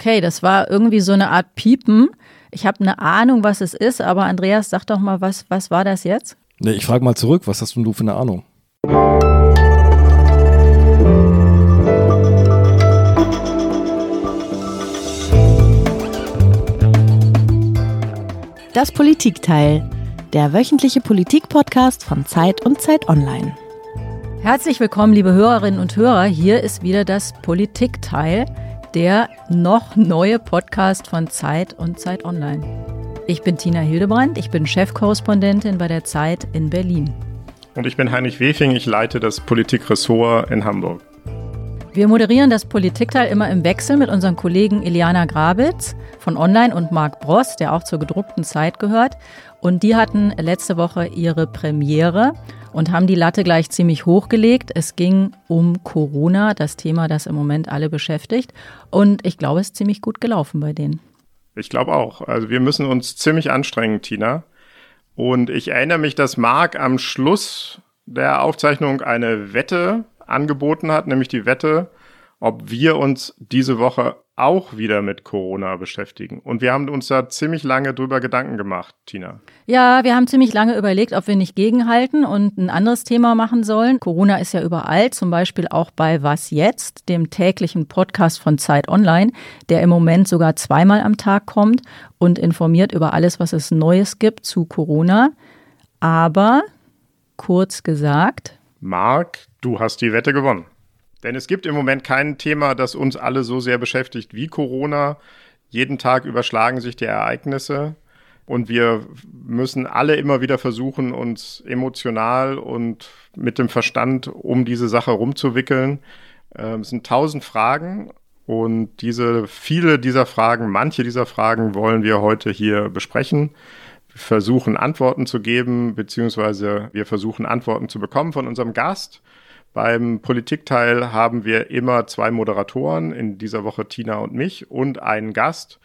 Okay, das war irgendwie so eine Art Piepen. Ich habe eine Ahnung, was es ist, aber Andreas, sag doch mal, was, was war das jetzt? Nee, ich frage mal zurück, was hast du für eine Ahnung? Das Politikteil, der wöchentliche Politik-Podcast von Zeit und Zeit Online. Herzlich willkommen, liebe Hörerinnen und Hörer. Hier ist wieder das Politikteil, der noch neue Podcast von Zeit und Zeit Online. Ich bin Tina Hildebrand, ich bin Chefkorrespondentin bei der Zeit in Berlin. Und ich bin Heinrich Wefing, ich leite das Politikressort in Hamburg. Wir moderieren das Politikteil immer im Wechsel mit unseren Kollegen Iliana Grabitz von Online und Marc Bross, der auch zur gedruckten Zeit gehört. Und die hatten letzte Woche ihre Premiere und haben die Latte gleich ziemlich hochgelegt. Es ging um Corona, das Thema, das im Moment alle beschäftigt. Und ich glaube, es ist ziemlich gut gelaufen bei denen. Ich glaube auch. Also wir müssen uns ziemlich anstrengen, Tina. Und ich erinnere mich, dass Marc am Schluss der Aufzeichnung eine Wette angeboten hat, nämlich die Wette, ob wir uns diese Woche auch wieder mit Corona beschäftigen. Und wir haben uns da ziemlich lange drüber Gedanken gemacht, Tina. Ja, wir haben ziemlich lange überlegt, ob wir nicht gegenhalten und ein anderes Thema machen sollen. Corona ist ja überall, zum Beispiel auch bei Was jetzt, dem täglichen Podcast von Zeit Online, der im Moment sogar zweimal am Tag kommt und informiert über alles, was es Neues gibt zu Corona. Aber kurz gesagt. Marc, du hast die Wette gewonnen. Denn es gibt im Moment kein Thema, das uns alle so sehr beschäftigt wie Corona. Jeden Tag überschlagen sich die Ereignisse und wir müssen alle immer wieder versuchen, uns emotional und mit dem Verstand um diese Sache rumzuwickeln. Ähm, es sind tausend Fragen und diese, viele dieser Fragen, manche dieser Fragen wollen wir heute hier besprechen. Wir versuchen Antworten zu geben, beziehungsweise wir versuchen Antworten zu bekommen von unserem Gast. Beim Politikteil haben wir immer zwei Moderatoren, in dieser Woche Tina und mich und einen Gast.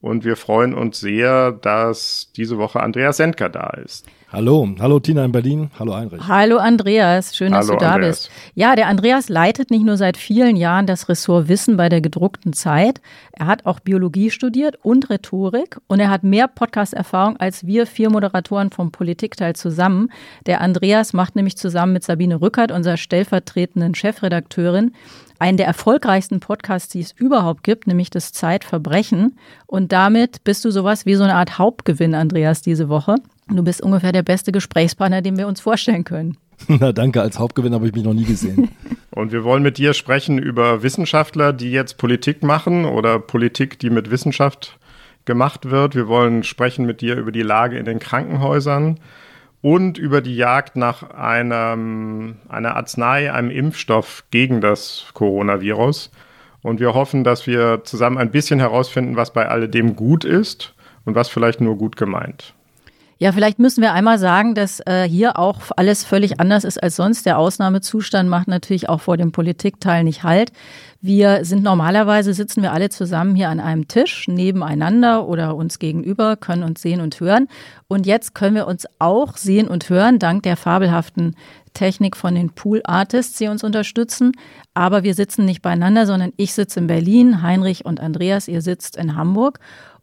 Und wir freuen uns sehr, dass diese Woche Andreas Sendker da ist. Hallo, hallo Tina in Berlin, hallo Heinrich. Hallo Andreas, schön, dass Hallo, du da Andreas. bist. Ja, der Andreas leitet nicht nur seit vielen Jahren das Ressort Wissen bei der gedruckten Zeit, er hat auch Biologie studiert und Rhetorik und er hat mehr Podcast-Erfahrung als wir vier Moderatoren vom Politikteil zusammen. Der Andreas macht nämlich zusammen mit Sabine Rückert, unserer stellvertretenden Chefredakteurin, einen der erfolgreichsten Podcasts, die es überhaupt gibt, nämlich das Zeitverbrechen. Und damit bist du sowas wie so eine Art Hauptgewinn, Andreas, diese Woche. Du bist ungefähr der beste Gesprächspartner, den wir uns vorstellen können. Na danke, als Hauptgewinn habe ich mich noch nie gesehen. Und wir wollen mit dir sprechen über Wissenschaftler, die jetzt Politik machen oder Politik, die mit Wissenschaft gemacht wird. Wir wollen sprechen mit dir über die Lage in den Krankenhäusern und über die Jagd nach einem, einer Arznei, einem Impfstoff gegen das Coronavirus. Und wir hoffen, dass wir zusammen ein bisschen herausfinden, was bei alledem gut ist und was vielleicht nur gut gemeint. Ja, vielleicht müssen wir einmal sagen, dass äh, hier auch alles völlig anders ist als sonst. Der Ausnahmezustand macht natürlich auch vor dem Politikteil nicht Halt. Wir sind normalerweise, sitzen wir alle zusammen hier an einem Tisch nebeneinander oder uns gegenüber, können uns sehen und hören. Und jetzt können wir uns auch sehen und hören, dank der fabelhaften Technik von den Pool Artists, die uns unterstützen. Aber wir sitzen nicht beieinander, sondern ich sitze in Berlin, Heinrich und Andreas, ihr sitzt in Hamburg.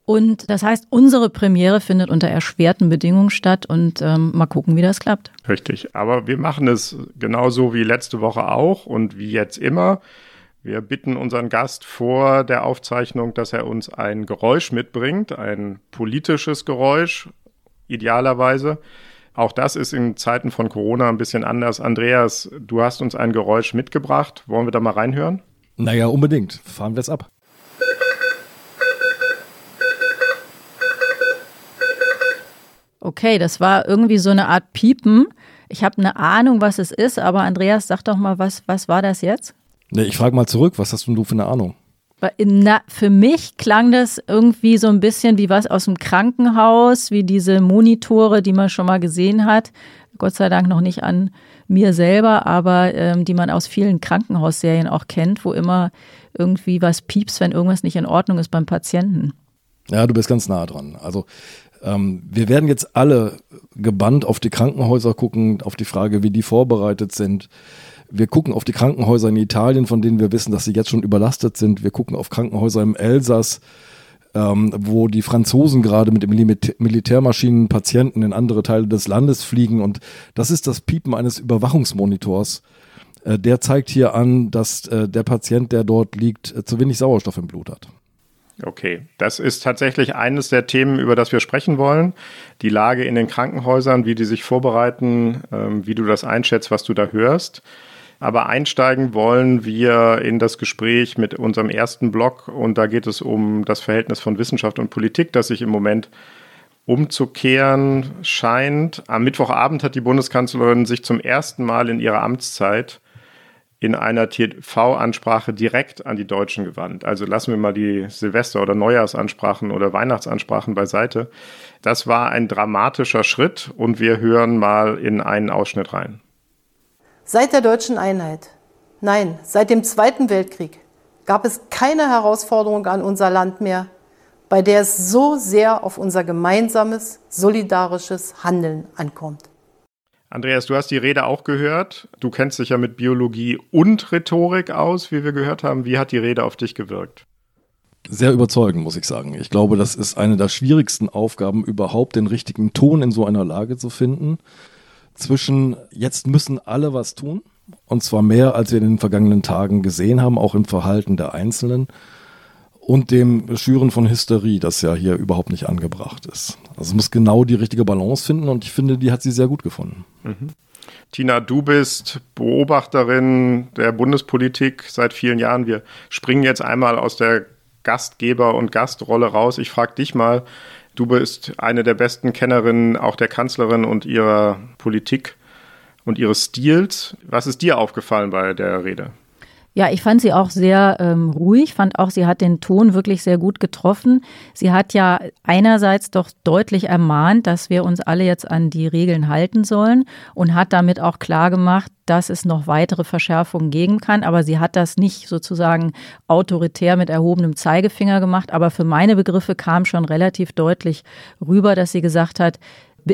Und das heißt, unsere Premiere findet unter erschwerten Bedingungen statt und ähm, mal gucken, wie das klappt. Richtig. Aber wir machen es genauso wie letzte Woche auch und wie jetzt immer. Wir bitten unseren Gast vor der Aufzeichnung, dass er uns ein Geräusch mitbringt, ein politisches Geräusch, idealerweise. Auch das ist in Zeiten von Corona ein bisschen anders. Andreas, du hast uns ein Geräusch mitgebracht. Wollen wir da mal reinhören? naja, unbedingt. Fahren wir es ab. Okay, das war irgendwie so eine Art Piepen. Ich habe eine Ahnung, was es ist, aber Andreas, sag doch mal, was, was war das jetzt? Nee, ich frage mal zurück, was hast denn du für eine Ahnung? Na, für mich klang das irgendwie so ein bisschen wie was aus dem Krankenhaus, wie diese Monitore, die man schon mal gesehen hat. Gott sei Dank noch nicht an mir selber, aber ähm, die man aus vielen Krankenhausserien auch kennt, wo immer irgendwie was piepst, wenn irgendwas nicht in Ordnung ist beim Patienten. Ja, du bist ganz nah dran. Also ähm, wir werden jetzt alle gebannt auf die Krankenhäuser gucken, auf die Frage, wie die vorbereitet sind, Wir gucken auf die Krankenhäuser in Italien, von denen wir wissen, dass sie jetzt schon überlastet sind. Wir gucken auf Krankenhäuser im Elsass, ähm, wo die Franzosen gerade mit Militärmaschinen Patienten in andere Teile des Landes fliegen. Und das ist das Piepen eines Überwachungsmonitors. Äh, der zeigt hier an, dass äh, der Patient, der dort liegt, äh, zu wenig Sauerstoff im Blut hat. Okay, das ist tatsächlich eines der Themen, über das wir sprechen wollen. Die Lage in den Krankenhäusern, wie die sich vorbereiten, ähm, wie du das einschätzt, was du da hörst. Aber einsteigen wollen wir in das Gespräch mit unserem ersten Blog und da geht es um das Verhältnis von Wissenschaft und Politik, das sich im Moment umzukehren scheint. Am Mittwochabend hat die Bundeskanzlerin sich zum ersten Mal in ihrer Amtszeit in einer TV-Ansprache direkt an die Deutschen gewandt. Also lassen wir mal die Silvester- oder Neujahrsansprachen oder Weihnachtsansprachen beiseite. Das war ein dramatischer Schritt und wir hören mal in einen Ausschnitt rein. Seit der deutschen Einheit, nein, seit dem Zweiten Weltkrieg gab es keine Herausforderung an unser Land mehr, bei der es so sehr auf unser gemeinsames, solidarisches Handeln ankommt. Andreas, du hast die Rede auch gehört. Du kennst dich ja mit Biologie und Rhetorik aus, wie wir gehört haben. Wie hat die Rede auf dich gewirkt? Sehr überzeugend, muss ich sagen. Ich glaube, das ist eine der schwierigsten Aufgaben, überhaupt den richtigen Ton in so einer Lage zu finden. Zwischen jetzt müssen alle was tun, und zwar mehr, als wir in den vergangenen Tagen gesehen haben, auch im Verhalten der Einzelnen und dem Schüren von Hysterie, das ja hier überhaupt nicht angebracht ist. Also es muss genau die richtige Balance finden und ich finde, die hat sie sehr gut gefunden. Mhm. Tina, du bist Beobachterin der Bundespolitik seit vielen Jahren. Wir springen jetzt einmal aus der Gastgeber- und Gastrolle raus. Ich frage dich mal, du bist eine der besten Kennerinnen auch der Kanzlerin und ihrer Politik und ihres Stils. Was ist dir aufgefallen bei der Rede? Ja, ich fand sie auch sehr ähm, ruhig, fand auch, sie hat den Ton wirklich sehr gut getroffen. Sie hat ja einerseits doch deutlich ermahnt, dass wir uns alle jetzt an die Regeln halten sollen und hat damit auch klar gemacht, dass es noch weitere Verschärfungen geben kann. Aber sie hat das nicht sozusagen autoritär mit erhobenem Zeigefinger gemacht. Aber für meine Begriffe kam schon relativ deutlich rüber, dass sie gesagt hat,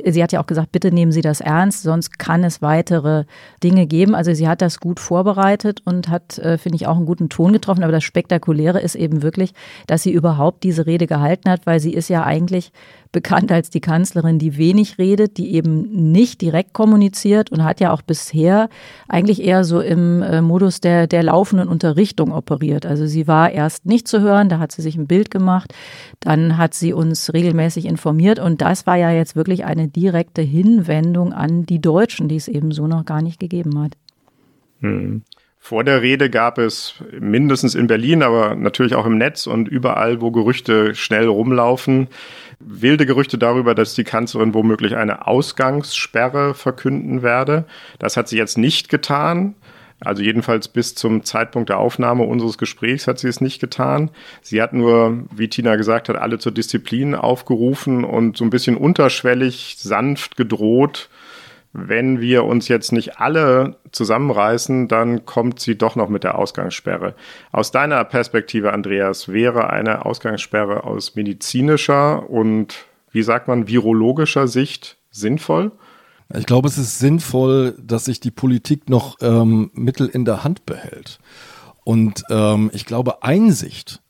sie hat ja auch gesagt, bitte nehmen Sie das ernst, sonst kann es weitere Dinge geben. Also sie hat das gut vorbereitet und hat, äh, finde ich, auch einen guten Ton getroffen. Aber das Spektakuläre ist eben wirklich, dass sie überhaupt diese Rede gehalten hat, weil sie ist ja eigentlich bekannt als die Kanzlerin, die wenig redet, die eben nicht direkt kommuniziert und hat ja auch bisher eigentlich eher so im äh, Modus der, der laufenden Unterrichtung operiert. Also sie war erst nicht zu hören, da hat sie sich ein Bild gemacht, dann hat sie uns regelmäßig informiert und das war ja jetzt wirklich eine direkte Hinwendung an die Deutschen, die es eben so noch gar nicht gegeben hat. Hm. Vor der Rede gab es mindestens in Berlin, aber natürlich auch im Netz und überall, wo Gerüchte schnell rumlaufen, wilde Gerüchte darüber, dass die Kanzlerin womöglich eine Ausgangssperre verkünden werde. Das hat sie jetzt nicht getan. Also jedenfalls bis zum Zeitpunkt der Aufnahme unseres Gesprächs hat sie es nicht getan. Sie hat nur, wie Tina gesagt hat, alle zur Disziplin aufgerufen und so ein bisschen unterschwellig, sanft gedroht, wenn wir uns jetzt nicht alle zusammenreißen, dann kommt sie doch noch mit der Ausgangssperre. Aus deiner Perspektive, Andreas, wäre eine Ausgangssperre aus medizinischer und, wie sagt man, virologischer Sicht sinnvoll? Ich glaube, es ist sinnvoll, dass sich die Politik noch ähm, Mittel in der Hand behält. Und ähm, ich glaube, Einsicht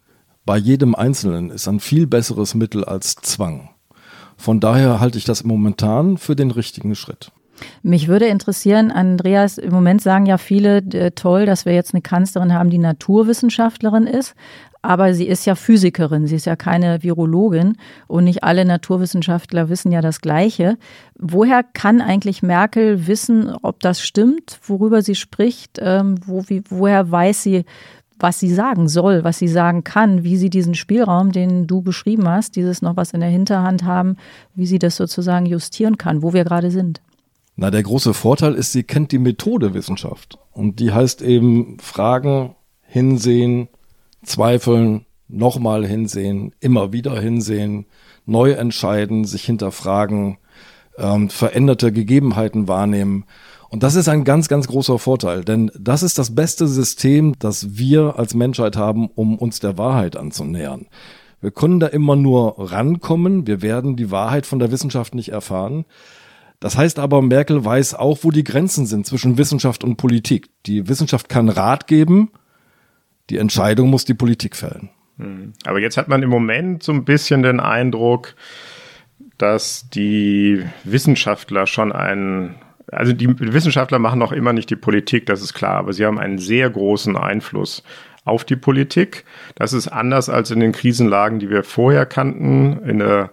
bei jedem Einzelnen ist ein viel besseres Mittel als Zwang. Von daher halte ich das momentan für den richtigen Schritt. Mich würde interessieren, Andreas, im Moment sagen ja viele, äh, toll, dass wir jetzt eine Kanzlerin haben, die Naturwissenschaftlerin ist. Aber sie ist ja Physikerin, sie ist ja keine Virologin und nicht alle Naturwissenschaftler wissen ja das Gleiche. Woher kann eigentlich Merkel wissen, ob das stimmt, worüber sie spricht? Ähm, wo, wie, woher weiß sie, was sie sagen soll, was sie sagen kann, wie sie diesen Spielraum, den du beschrieben hast, dieses noch was in der Hinterhand haben, wie sie das sozusagen justieren kann, wo wir gerade sind? Na, der große Vorteil ist, sie kennt die Methode Wissenschaft. Und die heißt eben Fragen, hinsehen, zweifeln, nochmal hinsehen, immer wieder hinsehen, neu entscheiden, sich hinterfragen, ähm, veränderte Gegebenheiten wahrnehmen. Und das ist ein ganz, ganz großer Vorteil, denn das ist das beste System, das wir als Menschheit haben, um uns der Wahrheit anzunähern. Wir können da immer nur rankommen, wir werden die Wahrheit von der Wissenschaft nicht erfahren. Das heißt aber, Merkel weiß auch, wo die Grenzen sind zwischen Wissenschaft und Politik. Die Wissenschaft kann Rat geben, die Entscheidung muss die Politik fällen. Hm. Aber jetzt hat man im Moment so ein bisschen den Eindruck, dass die Wissenschaftler schon einen, also die Wissenschaftler machen noch immer nicht die Politik, das ist klar, aber sie haben einen sehr großen Einfluss auf die Politik. Das ist anders als in den Krisenlagen, die wir vorher kannten. In der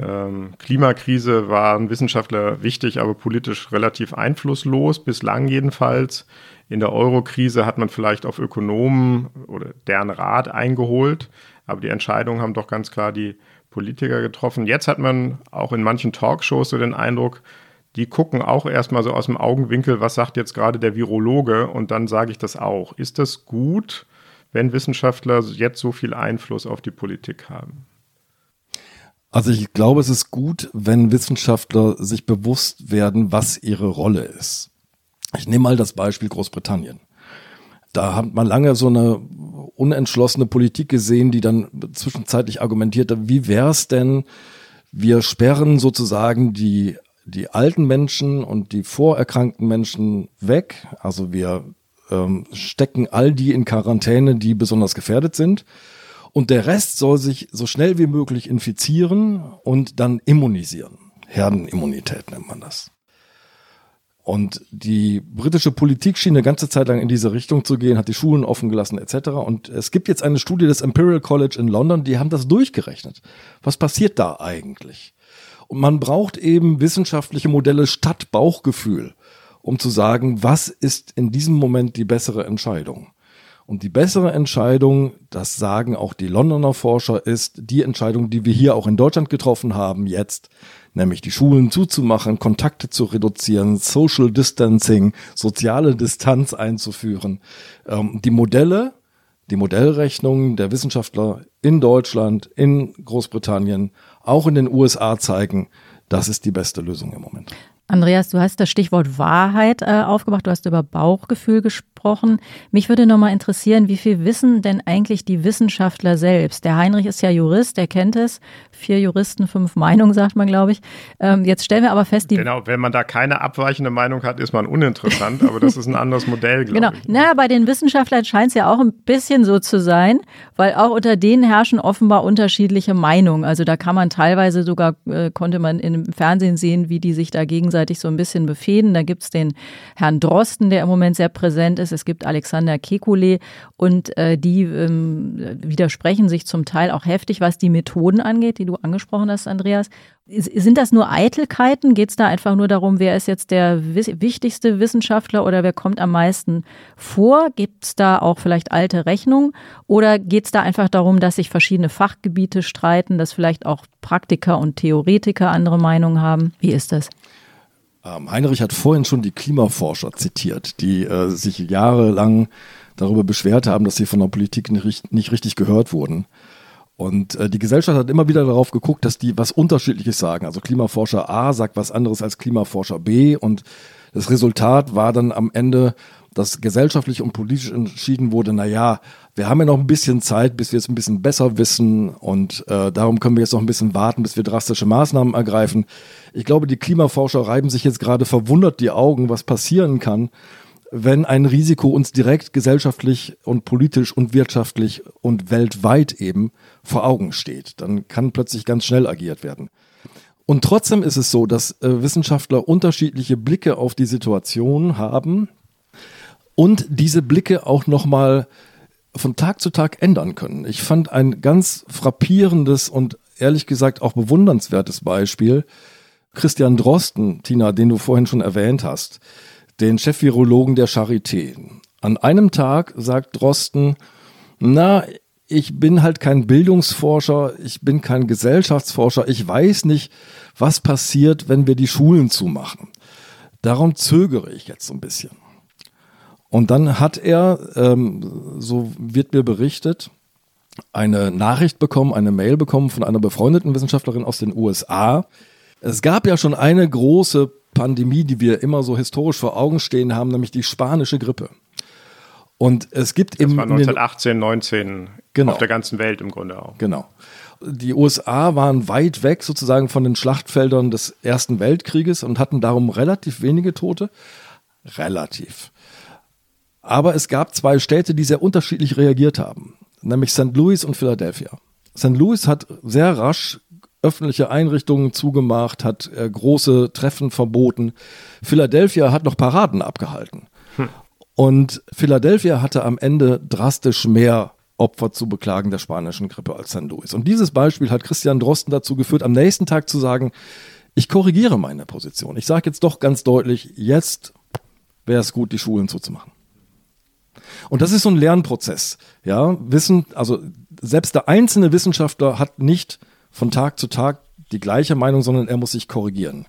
ähm, Klimakrise waren Wissenschaftler wichtig, aber politisch relativ einflusslos, bislang jedenfalls. In der Euro-Krise hat man vielleicht auf Ökonomen oder deren Rat eingeholt, aber die Entscheidungen haben doch ganz klar die Politiker getroffen. Jetzt hat man auch in manchen Talkshows so den Eindruck, die gucken auch erstmal so aus dem Augenwinkel, was sagt jetzt gerade der Virologe und dann sage ich das auch. Ist das gut, wenn Wissenschaftler jetzt so viel Einfluss auf die Politik haben? Also ich glaube, es ist gut, wenn Wissenschaftler sich bewusst werden, was ihre Rolle ist. Ich nehme mal das Beispiel Großbritannien. Da hat man lange so eine unentschlossene Politik gesehen, die dann zwischenzeitlich argumentierte, wie wäre es denn, wir sperren sozusagen die, die alten Menschen und die vorerkrankten Menschen weg. Also wir ähm, stecken all die in Quarantäne, die besonders gefährdet sind. Und der Rest soll sich so schnell wie möglich infizieren und dann immunisieren. Herdenimmunität nennt man das. Und die britische Politik schien eine ganze Zeit lang in diese Richtung zu gehen, hat die Schulen offen gelassen etc. Und es gibt jetzt eine Studie des Imperial College in London, die haben das durchgerechnet. Was passiert da eigentlich? Und man braucht eben wissenschaftliche Modelle statt Bauchgefühl, um zu sagen, was ist in diesem Moment die bessere Entscheidung. Und die bessere Entscheidung, das sagen auch die Londoner Forscher, ist die Entscheidung, die wir hier auch in Deutschland getroffen haben jetzt, nämlich die Schulen zuzumachen, Kontakte zu reduzieren, Social Distancing, soziale Distanz einzuführen. Ähm, die Modelle, die Modellrechnungen der Wissenschaftler in Deutschland, in Großbritannien, auch in den USA zeigen, das ist die beste Lösung im Moment. Andreas, du hast das Stichwort Wahrheit äh, aufgemacht, du hast über Bauchgefühl gesprochen. Mich würde nochmal interessieren, wie viel wissen denn eigentlich die Wissenschaftler selbst? Der Heinrich ist ja Jurist, der kennt es. Vier Juristen, fünf Meinungen, sagt man, glaube ich. Ähm, jetzt stellen wir aber fest, die. Genau, wenn man da keine abweichende Meinung hat, ist man uninteressant, aber das ist ein anderes Modell, glaube genau. ich. Genau, naja, bei den Wissenschaftlern scheint es ja auch ein bisschen so zu sein, weil auch unter denen herrschen offenbar unterschiedliche Meinungen. Also da kann man teilweise sogar, äh, konnte man im Fernsehen sehen, wie die sich da gegenseitig so ein bisschen befehden. Da gibt es den Herrn Drosten, der im Moment sehr präsent ist. Es gibt Alexander Kekulé und äh, die ähm, widersprechen sich zum Teil auch heftig, was die Methoden angeht, die du angesprochen hast, Andreas. Sind das nur Eitelkeiten? Geht es da einfach nur darum, wer ist jetzt der wichtigste Wissenschaftler oder wer kommt am meisten vor? Gibt es da auch vielleicht alte Rechnungen? Oder geht es da einfach darum, dass sich verschiedene Fachgebiete streiten, dass vielleicht auch Praktiker und Theoretiker andere Meinungen haben? Wie ist das? Ähm, Heinrich hat vorhin schon die Klimaforscher zitiert, die äh, sich jahrelang darüber beschwert haben, dass sie von der Politik nicht, nicht richtig gehört wurden. Und äh, die Gesellschaft hat immer wieder darauf geguckt, dass die was Unterschiedliches sagen. Also Klimaforscher A sagt was anderes als Klimaforscher B. Und das Resultat war dann am Ende, dass gesellschaftlich und politisch entschieden wurde, na ja, wir haben ja noch ein bisschen Zeit, bis wir es ein bisschen besser wissen. Und äh, darum können wir jetzt noch ein bisschen warten, bis wir drastische Maßnahmen ergreifen. Ich glaube, die Klimaforscher reiben sich jetzt gerade verwundert die Augen, was passieren kann, wenn ein Risiko uns direkt gesellschaftlich und politisch und wirtschaftlich und weltweit eben vor Augen steht. Dann kann plötzlich ganz schnell agiert werden. Und trotzdem ist es so, dass äh, Wissenschaftler unterschiedliche Blicke auf die Situation haben und diese Blicke auch nochmal von Tag zu Tag ändern können. Ich fand ein ganz frappierendes und ehrlich gesagt auch bewundernswertes Beispiel Christian Drosten, Tina, den du vorhin schon erwähnt hast den Chef-Virologen der Charité. An einem Tag sagt Drosten, na, ich bin halt kein Bildungsforscher, ich bin kein Gesellschaftsforscher, ich weiß nicht, was passiert, wenn wir die Schulen zumachen. Darum zögere ich jetzt so ein bisschen. Und dann hat er, ähm, so wird mir berichtet, eine Nachricht bekommen, eine Mail bekommen von einer befreundeten Wissenschaftlerin aus den USA. Es gab ja schon eine große Pandemie, die wir immer so historisch vor Augen stehen haben, nämlich die spanische Grippe. Und es gibt das war 1918, 19 genau. auf der ganzen Welt im Grunde auch. Genau. Die USA waren weit weg sozusagen von den Schlachtfeldern des Ersten Weltkrieges und hatten darum relativ wenige Tote. Relativ. Aber es gab zwei Städte, die sehr unterschiedlich reagiert haben, nämlich St. Louis und Philadelphia. St. Louis hat sehr rasch öffentliche Einrichtungen zugemacht, hat äh, große Treffen verboten. Philadelphia hat noch Paraden abgehalten. Hm. Und Philadelphia hatte am Ende drastisch mehr Opfer zu beklagen der spanischen Grippe als St. Louis. Und dieses Beispiel hat Christian Drosten dazu geführt, am nächsten Tag zu sagen, ich korrigiere meine Position. Ich sage jetzt doch ganz deutlich, jetzt wäre es gut, die Schulen zuzumachen. Und das ist so ein Lernprozess. Ja, Wissen, also selbst der einzelne Wissenschaftler hat nicht von Tag zu Tag die gleiche Meinung, sondern er muss sich korrigieren.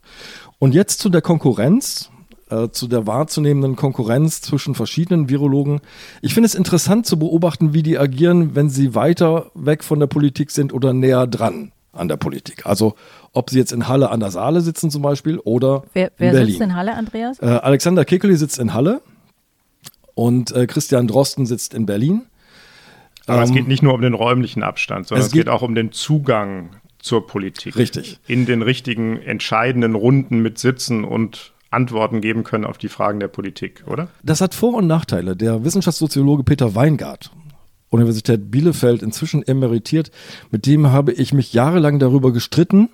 Und jetzt zu der Konkurrenz, äh, zu der wahrzunehmenden Konkurrenz zwischen verschiedenen Virologen. Ich finde es interessant zu beobachten, wie die agieren, wenn sie weiter weg von der Politik sind oder näher dran an der Politik. Also ob sie jetzt in Halle an der Saale sitzen zum Beispiel oder wer, wer in Berlin. sitzt in Halle, Andreas? Äh, Alexander Kekeli sitzt in Halle und äh, Christian Drosten sitzt in Berlin. Aber ähm, es geht nicht nur um den räumlichen Abstand, sondern es, es geht, geht auch um den Zugang zur Politik. Richtig. In den richtigen entscheidenden Runden mit Sitzen und Antworten geben können auf die Fragen der Politik, oder? Das hat Vor- und Nachteile. Der Wissenschaftssoziologe Peter Weingart, Universität Bielefeld, inzwischen emeritiert, mit dem habe ich mich jahrelang darüber gestritten,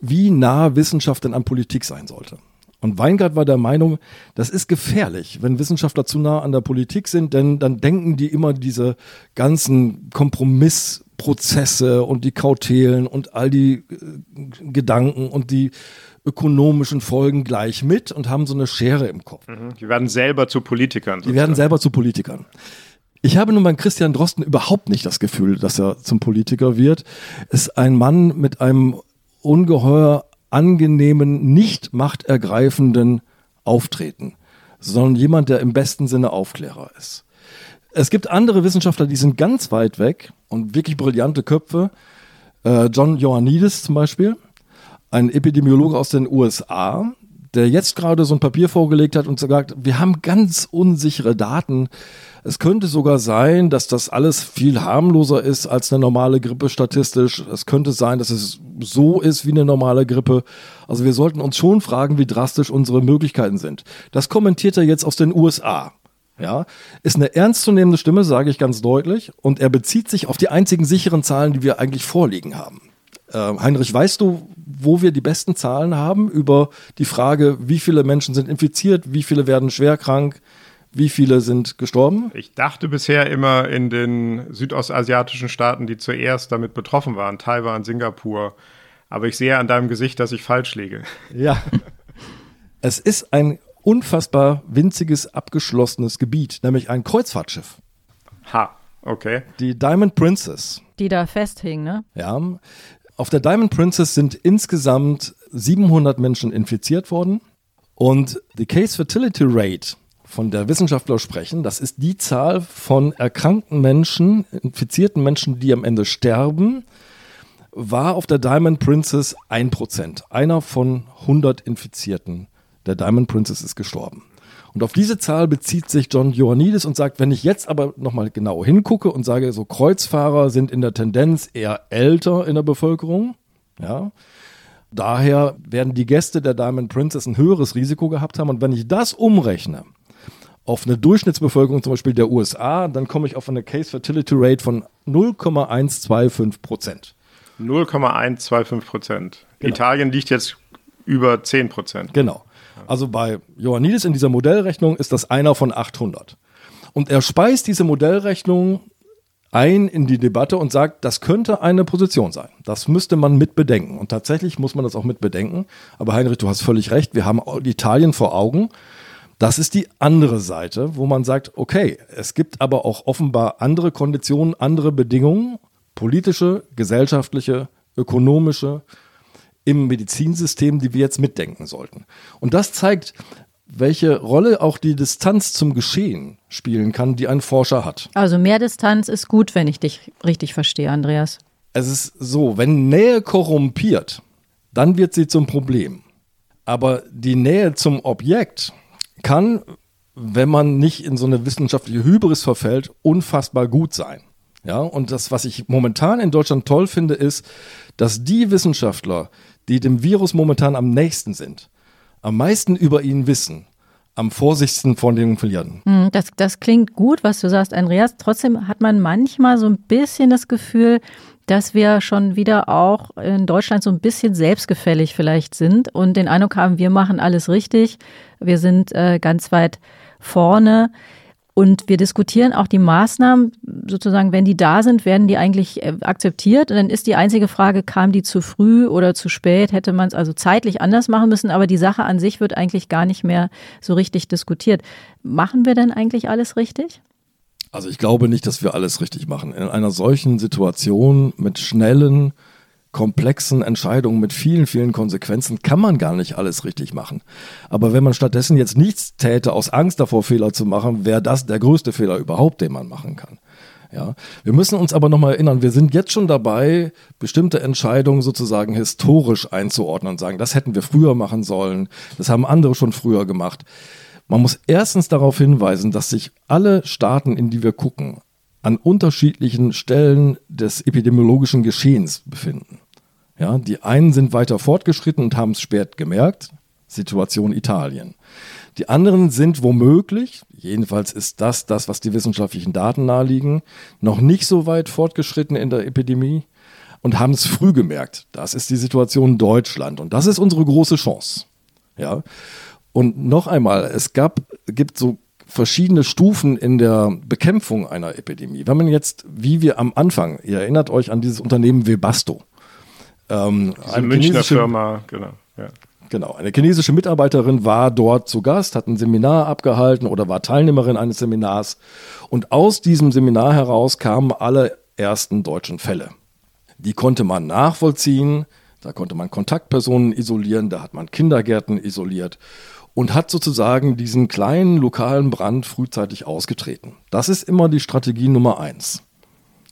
wie nah Wissenschaft denn an Politik sein sollte. Und Weingart war der Meinung, das ist gefährlich, wenn Wissenschaftler zu nah an der Politik sind, denn dann denken die immer diese ganzen Kompromissprozesse und die Kautelen und all die äh, Gedanken und die ökonomischen Folgen gleich mit und haben so eine Schere im Kopf. Mhm. Die werden selber zu Politikern. Sozusagen. Die werden selber zu Politikern. Ich habe nun beim Christian Drosten überhaupt nicht das Gefühl, dass er zum Politiker wird. Ist ein Mann mit einem ungeheuer angenehmen, nicht machtergreifenden Auftreten, sondern jemand, der im besten Sinne Aufklärer ist. Es gibt andere Wissenschaftler, die sind ganz weit weg und wirklich brillante Köpfe. Äh, John Ioannidis zum Beispiel, ein Epidemiologe aus den USA, der jetzt gerade so ein Papier vorgelegt hat und sagt, wir haben ganz unsichere Daten. Es könnte sogar sein, dass das alles viel harmloser ist als eine normale Grippe statistisch. Es könnte sein, dass es so ist wie eine normale Grippe. Also wir sollten uns schon fragen, wie drastisch unsere Möglichkeiten sind. Das kommentiert er jetzt aus den USA. Ja, ist eine ernstzunehmende Stimme, sage ich ganz deutlich. Und er bezieht sich auf die einzigen sicheren Zahlen, die wir eigentlich vorliegen haben. Äh, Heinrich, weißt du, wo wir die besten Zahlen haben über die Frage, wie viele Menschen sind infiziert, wie viele werden schwer krank, wie viele sind gestorben? Ich dachte bisher immer in den südostasiatischen Staaten, die zuerst damit betroffen waren, Taiwan, Singapur. Aber ich sehe an deinem Gesicht, dass ich falsch liege. Ja. es ist ein unfassbar winziges, abgeschlossenes Gebiet, nämlich ein Kreuzfahrtschiff. Ha, okay. Die Diamond Princess. Die da festhing, ne? Ja. Auf der Diamond Princess sind insgesamt 700 Menschen infiziert worden. Und die Case Fertility Rate, von der Wissenschaftler sprechen, das ist die Zahl von erkrankten Menschen, infizierten Menschen, die am Ende sterben, war auf der Diamond Princess 1%. Einer von 100 Infizierten der Diamond Princess ist gestorben. Und auf diese Zahl bezieht sich John Ioannidis und sagt, wenn ich jetzt aber nochmal genau hingucke und sage, so Kreuzfahrer sind in der Tendenz eher älter in der Bevölkerung, ja, daher werden die Gäste der Diamond Princess ein höheres Risiko gehabt haben. Und wenn ich das umrechne auf eine Durchschnittsbevölkerung zum Beispiel der USA, dann komme ich auf eine Case Fertility Rate von 0,125 Prozent. 0,125 Prozent. Genau. Italien liegt jetzt über 10 Prozent. Genau. Also bei Ioannidis in dieser Modellrechnung ist das einer von 800. Und er speist diese Modellrechnung ein in die Debatte und sagt, das könnte eine Position sein. Das müsste man mit bedenken. Und tatsächlich muss man das auch mit bedenken. Aber Heinrich, du hast völlig recht. Wir haben Italien vor Augen. Das ist die andere Seite, wo man sagt, okay, es gibt aber auch offenbar andere Konditionen, andere Bedingungen, politische, gesellschaftliche, ökonomische, im Medizinsystem, die wir jetzt mitdenken sollten. Und das zeigt, welche Rolle auch die Distanz zum Geschehen spielen kann, die ein Forscher hat. Also mehr Distanz ist gut, wenn ich dich richtig verstehe, Andreas. Es ist so, wenn Nähe korrumpiert, dann wird sie zum Problem. Aber die Nähe zum Objekt kann, wenn man nicht in so eine wissenschaftliche Hybris verfällt, unfassbar gut sein. Ja, und das, was ich momentan in Deutschland toll finde, ist, dass die Wissenschaftler, die dem Virus momentan am nächsten sind, am meisten über ihn wissen, am vorsichtigsten von den verlieren. Hm, das, das klingt gut, was du sagst, Andreas. Trotzdem hat man manchmal so ein bisschen das Gefühl, dass wir schon wieder auch in Deutschland so ein bisschen selbstgefällig vielleicht sind und den Eindruck haben, wir machen alles richtig, wir sind äh, ganz weit vorne. Und wir diskutieren auch die Maßnahmen, sozusagen, wenn die da sind, werden die eigentlich äh, akzeptiert. Und dann ist die einzige Frage, kam die zu früh oder zu spät? Hätte man es also zeitlich anders machen müssen? Aber die Sache an sich wird eigentlich gar nicht mehr so richtig diskutiert. Machen wir denn eigentlich alles richtig? Also ich glaube nicht, dass wir alles richtig machen. In einer solchen Situation mit schnellen, komplexen Entscheidungen mit vielen, vielen Konsequenzen kann man gar nicht alles richtig machen. Aber wenn man stattdessen jetzt nichts täte aus Angst davor, Fehler zu machen, wäre das der größte Fehler überhaupt, den man machen kann. Ja, wir müssen uns aber nochmal erinnern, wir sind jetzt schon dabei, bestimmte Entscheidungen sozusagen historisch einzuordnen und sagen, das hätten wir früher machen sollen, das haben andere schon früher gemacht. Man muss erstens darauf hinweisen, dass sich alle Staaten, in die wir gucken, an unterschiedlichen Stellen des epidemiologischen Geschehens befinden. Ja, die einen sind weiter fortgeschritten und haben es spät gemerkt, Situation Italien. Die anderen sind womöglich, jedenfalls ist das das, was die wissenschaftlichen Daten naheliegen, noch nicht so weit fortgeschritten in der Epidemie und haben es früh gemerkt. Das ist die Situation Deutschland und das ist unsere große Chance. Ja. Und noch einmal, es gab, gibt so verschiedene Stufen in der Bekämpfung einer Epidemie. Wenn man jetzt, wie wir am Anfang, ihr erinnert euch an dieses Unternehmen Webasto. Ähm, eine Münchner Firma, genau. Ja. Genau, eine chinesische Mitarbeiterin war dort zu Gast, hat ein Seminar abgehalten oder war Teilnehmerin eines Seminars. Und aus diesem Seminar heraus kamen alle ersten deutschen Fälle. Die konnte man nachvollziehen, da konnte man Kontaktpersonen isolieren, da hat man Kindergärten isoliert und hat sozusagen diesen kleinen lokalen Brand frühzeitig ausgetreten. Das ist immer die Strategie Nummer eins.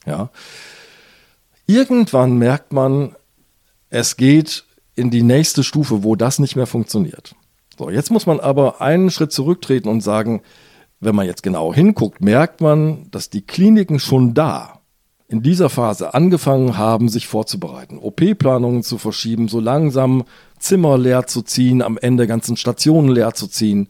Ja. Irgendwann merkt man, es geht in die nächste Stufe, wo das nicht mehr funktioniert. So, jetzt muss man aber einen Schritt zurücktreten und sagen, wenn man jetzt genau hinguckt, merkt man, dass die Kliniken schon da in dieser Phase angefangen haben, sich vorzubereiten, OP-Planungen zu verschieben, so langsam Zimmer leer zu ziehen, am Ende ganzen Stationen leer zu ziehen.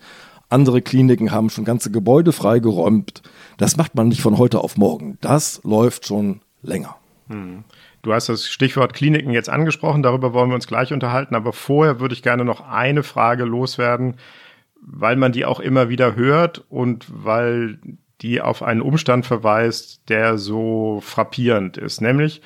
Andere Kliniken haben schon ganze Gebäude freigeräumt. Das macht man nicht von heute auf morgen. Das läuft schon länger. Hm. Du hast das Stichwort Kliniken jetzt angesprochen, darüber wollen wir uns gleich unterhalten, aber vorher würde ich gerne noch eine Frage loswerden, weil man die auch immer wieder hört und weil die auf einen Umstand verweist, der so frappierend ist, nämlich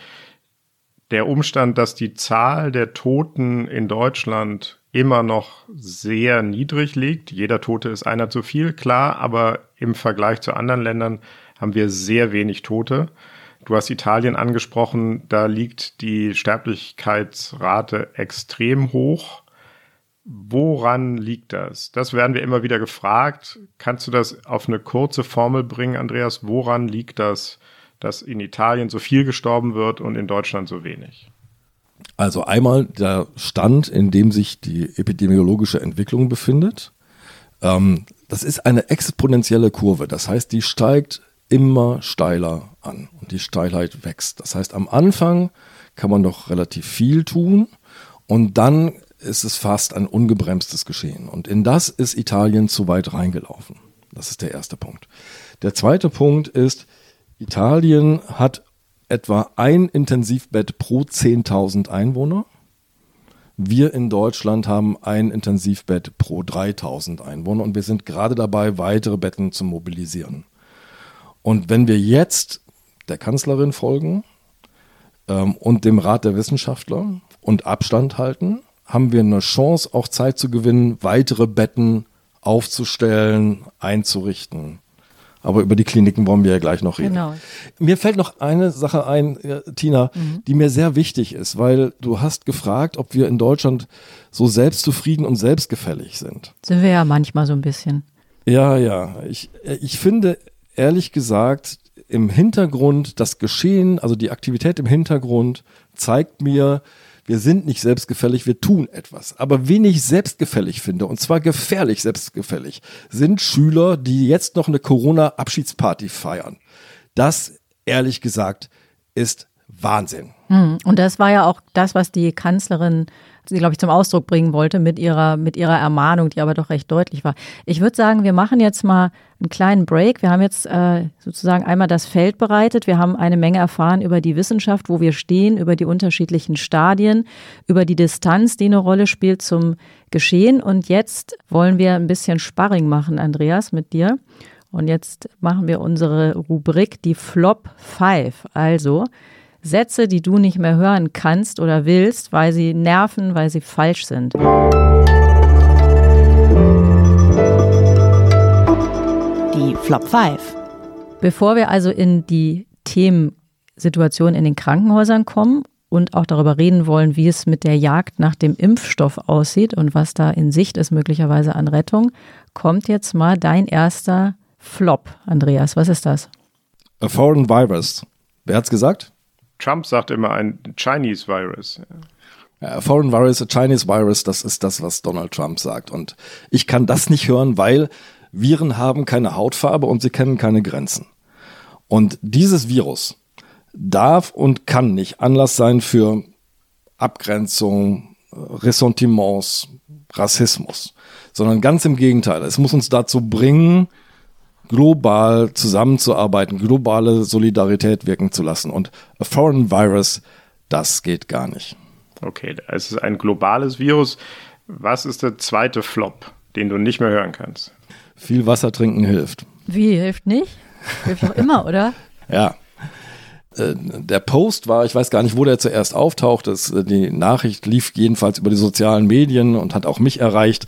der Umstand, dass die Zahl der Toten in Deutschland immer noch sehr niedrig liegt. Jeder Tote ist einer zu viel, klar, aber im Vergleich zu anderen Ländern haben wir sehr wenig Tote. Du hast Italien angesprochen, da liegt die Sterblichkeitsrate extrem hoch. Woran liegt das? Das werden wir immer wieder gefragt. Kannst du das auf eine kurze Formel bringen, Andreas? Woran liegt das, dass in Italien so viel gestorben wird und in Deutschland so wenig? Also einmal der Stand, in dem sich die epidemiologische Entwicklung befindet. Ähm, das ist eine exponentielle Kurve. Das heißt, die steigt immer steiler an und die Steilheit wächst. Das heißt, am Anfang kann man noch relativ viel tun und dann ist es fast ein ungebremstes Geschehen. Und in das ist Italien zu weit reingelaufen. Das ist der erste Punkt. Der zweite Punkt ist, Italien hat etwa ein Intensivbett pro 10.000 Einwohner. Wir in Deutschland haben ein Intensivbett pro 3000 Einwohner und wir sind gerade dabei, weitere Betten zu mobilisieren. Und wenn wir jetzt der Kanzlerin folgen ähm, und dem Rat der Wissenschaftler und Abstand halten, haben wir eine Chance, auch Zeit zu gewinnen, weitere Betten aufzustellen, einzurichten. Aber über die Kliniken wollen wir ja gleich noch reden. Genau. Mir fällt noch eine Sache ein, Tina, mhm. die mir sehr wichtig ist, weil du hast gefragt, ob wir in Deutschland so selbstzufrieden und selbstgefällig sind. Sind wir ja manchmal so ein bisschen. Ja, ja. Ich, ich finde, ehrlich gesagt, im Hintergrund, das Geschehen, also die Aktivität im Hintergrund zeigt mir, wir sind nicht selbstgefällig, wir tun etwas. Aber wen ich selbstgefällig finde, und zwar gefährlich selbstgefällig, sind Schüler, die jetzt noch eine Corona-Abschiedsparty feiern. Das ehrlich gesagt, ist Wahnsinn. Hm, und das war ja auch das, was die Kanzlerin, sie glaube ich, zum Ausdruck bringen wollte mit ihrer, mit ihrer Ermahnung, die aber doch recht deutlich war. Ich würde sagen, wir machen jetzt mal einen kleinen Break. Wir haben jetzt äh, sozusagen einmal das Feld bereitet. Wir haben eine Menge erfahren über die Wissenschaft, wo wir stehen, über die unterschiedlichen Stadien, über die Distanz, die eine Rolle spielt zum Geschehen. Und jetzt wollen wir ein bisschen Sparring machen, Andreas, mit dir. Und jetzt machen wir unsere Rubrik, die Flop 5. Also, Sätze, die du nicht mehr hören kannst oder willst, weil sie nerven, weil sie falsch sind. Die Flop 5. Bevor wir also in die Themensituation in den Krankenhäusern kommen und auch darüber reden wollen, wie es mit der Jagd nach dem Impfstoff aussieht und was da in Sicht ist möglicherweise an Rettung, kommt jetzt mal dein erster Flop, Andreas. Was ist das? A foreign virus. Wer hat's gesagt? Trump sagt immer ein Chinese Virus. A foreign virus, a Chinese virus, das ist das, was Donald Trump sagt. Und ich kann das nicht hören, weil Viren haben keine Hautfarbe und sie kennen keine Grenzen. Und dieses Virus darf und kann nicht Anlass sein für Abgrenzung, Ressentiments, Rassismus, sondern ganz im Gegenteil. Es muss uns dazu bringen, global zusammenzuarbeiten, globale Solidarität wirken zu lassen. Und a foreign virus, das geht gar nicht. Okay, es ist ein globales Virus. Was ist der zweite Flop, den du nicht mehr hören kannst? Viel Wasser trinken hilft. Wie, hilft nicht? Hilft doch immer, oder? Ja. Äh, der Post war, ich weiß gar nicht, wo der zuerst auftaucht. Das, äh, die Nachricht lief jedenfalls über die sozialen Medien und hat auch mich erreicht.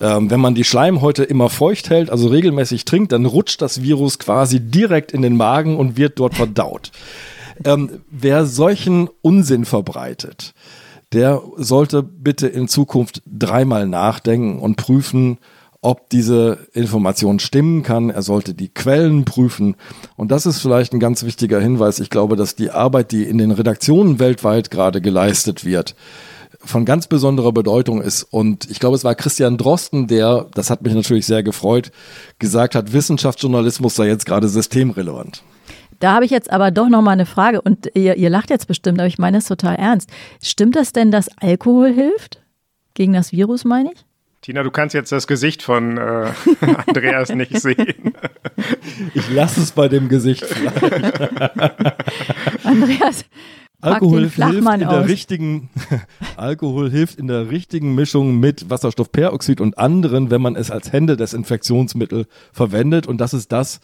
Ähm, wenn man die Schleimhäute immer feucht hält, also regelmäßig trinkt, dann rutscht das Virus quasi direkt in den Magen und wird dort verdaut. Ähm, wer solchen Unsinn verbreitet, der sollte bitte in Zukunft dreimal nachdenken und prüfen, ob diese Information stimmen kann. Er sollte die Quellen prüfen. Und das ist vielleicht ein ganz wichtiger Hinweis. Ich glaube, dass die Arbeit, die in den Redaktionen weltweit gerade geleistet wird, von ganz besonderer Bedeutung ist. Und ich glaube, es war Christian Drosten, der, das hat mich natürlich sehr gefreut, gesagt hat, Wissenschaftsjournalismus sei jetzt gerade systemrelevant. Da habe ich jetzt aber doch noch mal eine Frage und ihr, ihr lacht jetzt bestimmt, aber ich meine es total ernst. Stimmt das denn, dass Alkohol hilft? Gegen das Virus, meine ich? Tina, du kannst jetzt das Gesicht von äh, Andreas nicht sehen. Ich lasse es bei dem Gesicht. Andreas, Alkohol hilft in aus. der richtigen Alkohol hilft in der richtigen Mischung mit Wasserstoffperoxid und anderen, wenn man es als Händedesinfektionsmittel verwendet und das ist das,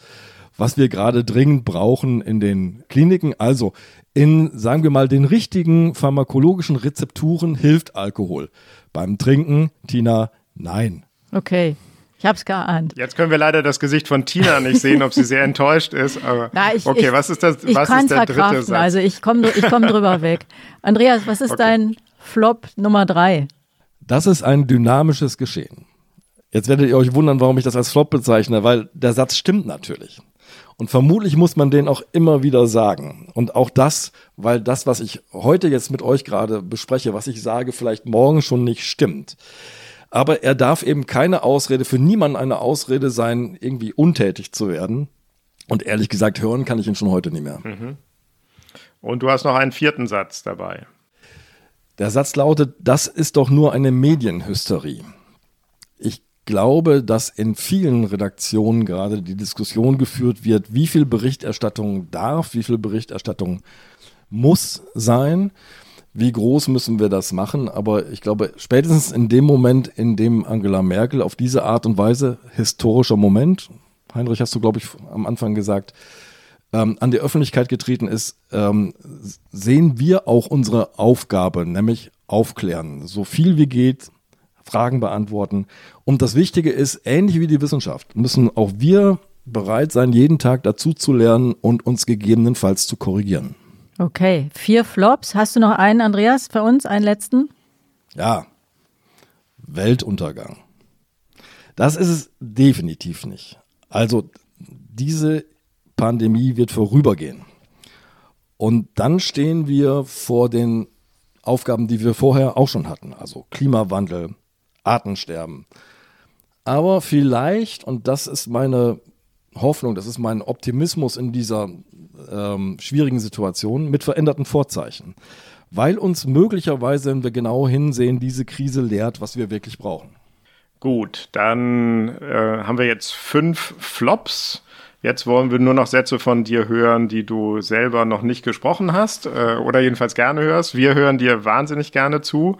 was wir gerade dringend brauchen in den Kliniken. Also in, sagen wir mal, den richtigen pharmakologischen Rezepturen hilft Alkohol. Beim Trinken, Tina, Nein. Okay. Ich hab's geahnt. Jetzt können wir leider das Gesicht von Tina nicht sehen, ob sie sehr enttäuscht ist. Aber Na, ich, okay, ich, was ist das? Ich was ist der dritte Satz? Also ich komme ich komm drüber weg. Andreas, was ist okay. dein Flop Nummer drei? Das ist ein dynamisches Geschehen. Jetzt werdet ihr euch wundern, warum ich das als Flop bezeichne, weil der Satz stimmt natürlich. Und vermutlich muss man den auch immer wieder sagen. Und auch das, weil das, was ich heute jetzt mit euch gerade bespreche, was ich sage, vielleicht morgen schon nicht stimmt. Aber er darf eben keine Ausrede, für niemanden eine Ausrede sein, irgendwie untätig zu werden. Und ehrlich gesagt, hören kann ich ihn schon heute nicht mehr. Mhm. Und du hast noch einen vierten Satz dabei. Der Satz lautet, das ist doch nur eine Medienhysterie. Ich glaube, dass in vielen Redaktionen gerade die Diskussion geführt wird, wie viel Berichterstattung darf, wie viel Berichterstattung muss sein wie groß müssen wir das machen? Aber ich glaube, spätestens in dem Moment, in dem Angela Merkel auf diese Art und Weise, historischer Moment, Heinrich, hast du, glaube ich, am Anfang gesagt, ähm, an die Öffentlichkeit getreten ist, ähm, sehen wir auch unsere Aufgabe, nämlich aufklären, so viel wie geht, Fragen beantworten. Und das Wichtige ist, ähnlich wie die Wissenschaft, müssen auch wir bereit sein, jeden Tag dazu zu lernen und uns gegebenenfalls zu korrigieren. Okay, vier Flops. Hast du noch einen, Andreas, für uns, einen letzten? Ja, Weltuntergang. Das ist es definitiv nicht. Also diese Pandemie wird vorübergehen. Und dann stehen wir vor den Aufgaben, die wir vorher auch schon hatten. Also Klimawandel, Artensterben. Aber vielleicht, und das ist meine Hoffnung, das ist mein Optimismus in dieser ähm, schwierigen Situation mit veränderten Vorzeichen. Weil uns möglicherweise, wenn wir genau hinsehen, diese Krise lehrt, was wir wirklich brauchen. Gut, dann äh, haben wir jetzt fünf Flops. Jetzt wollen wir nur noch Sätze von dir hören, die du selber noch nicht gesprochen hast äh, oder jedenfalls gerne hörst. Wir hören dir wahnsinnig gerne zu,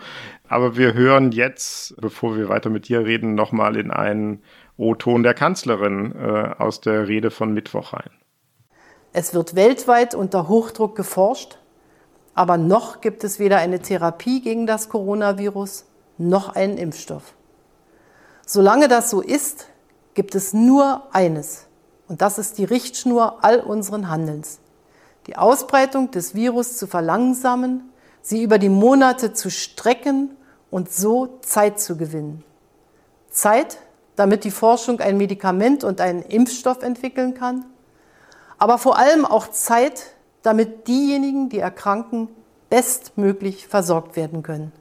aber wir hören jetzt, bevor wir weiter mit dir reden, nochmal in einen O-Ton der Kanzlerin äh, aus der Rede von Mittwoch rein. Es wird weltweit unter Hochdruck geforscht, aber noch gibt es weder eine Therapie gegen das Coronavirus noch einen Impfstoff. Solange das so ist, gibt es nur eines, und das ist die Richtschnur all unseren Handelns. Die Ausbreitung des Virus zu verlangsamen, sie über die Monate zu strecken und so Zeit zu gewinnen. Zeit, damit die Forschung ein Medikament und einen Impfstoff entwickeln kann, aber vor allem auch Zeit, damit diejenigen, die erkranken, bestmöglich versorgt werden können.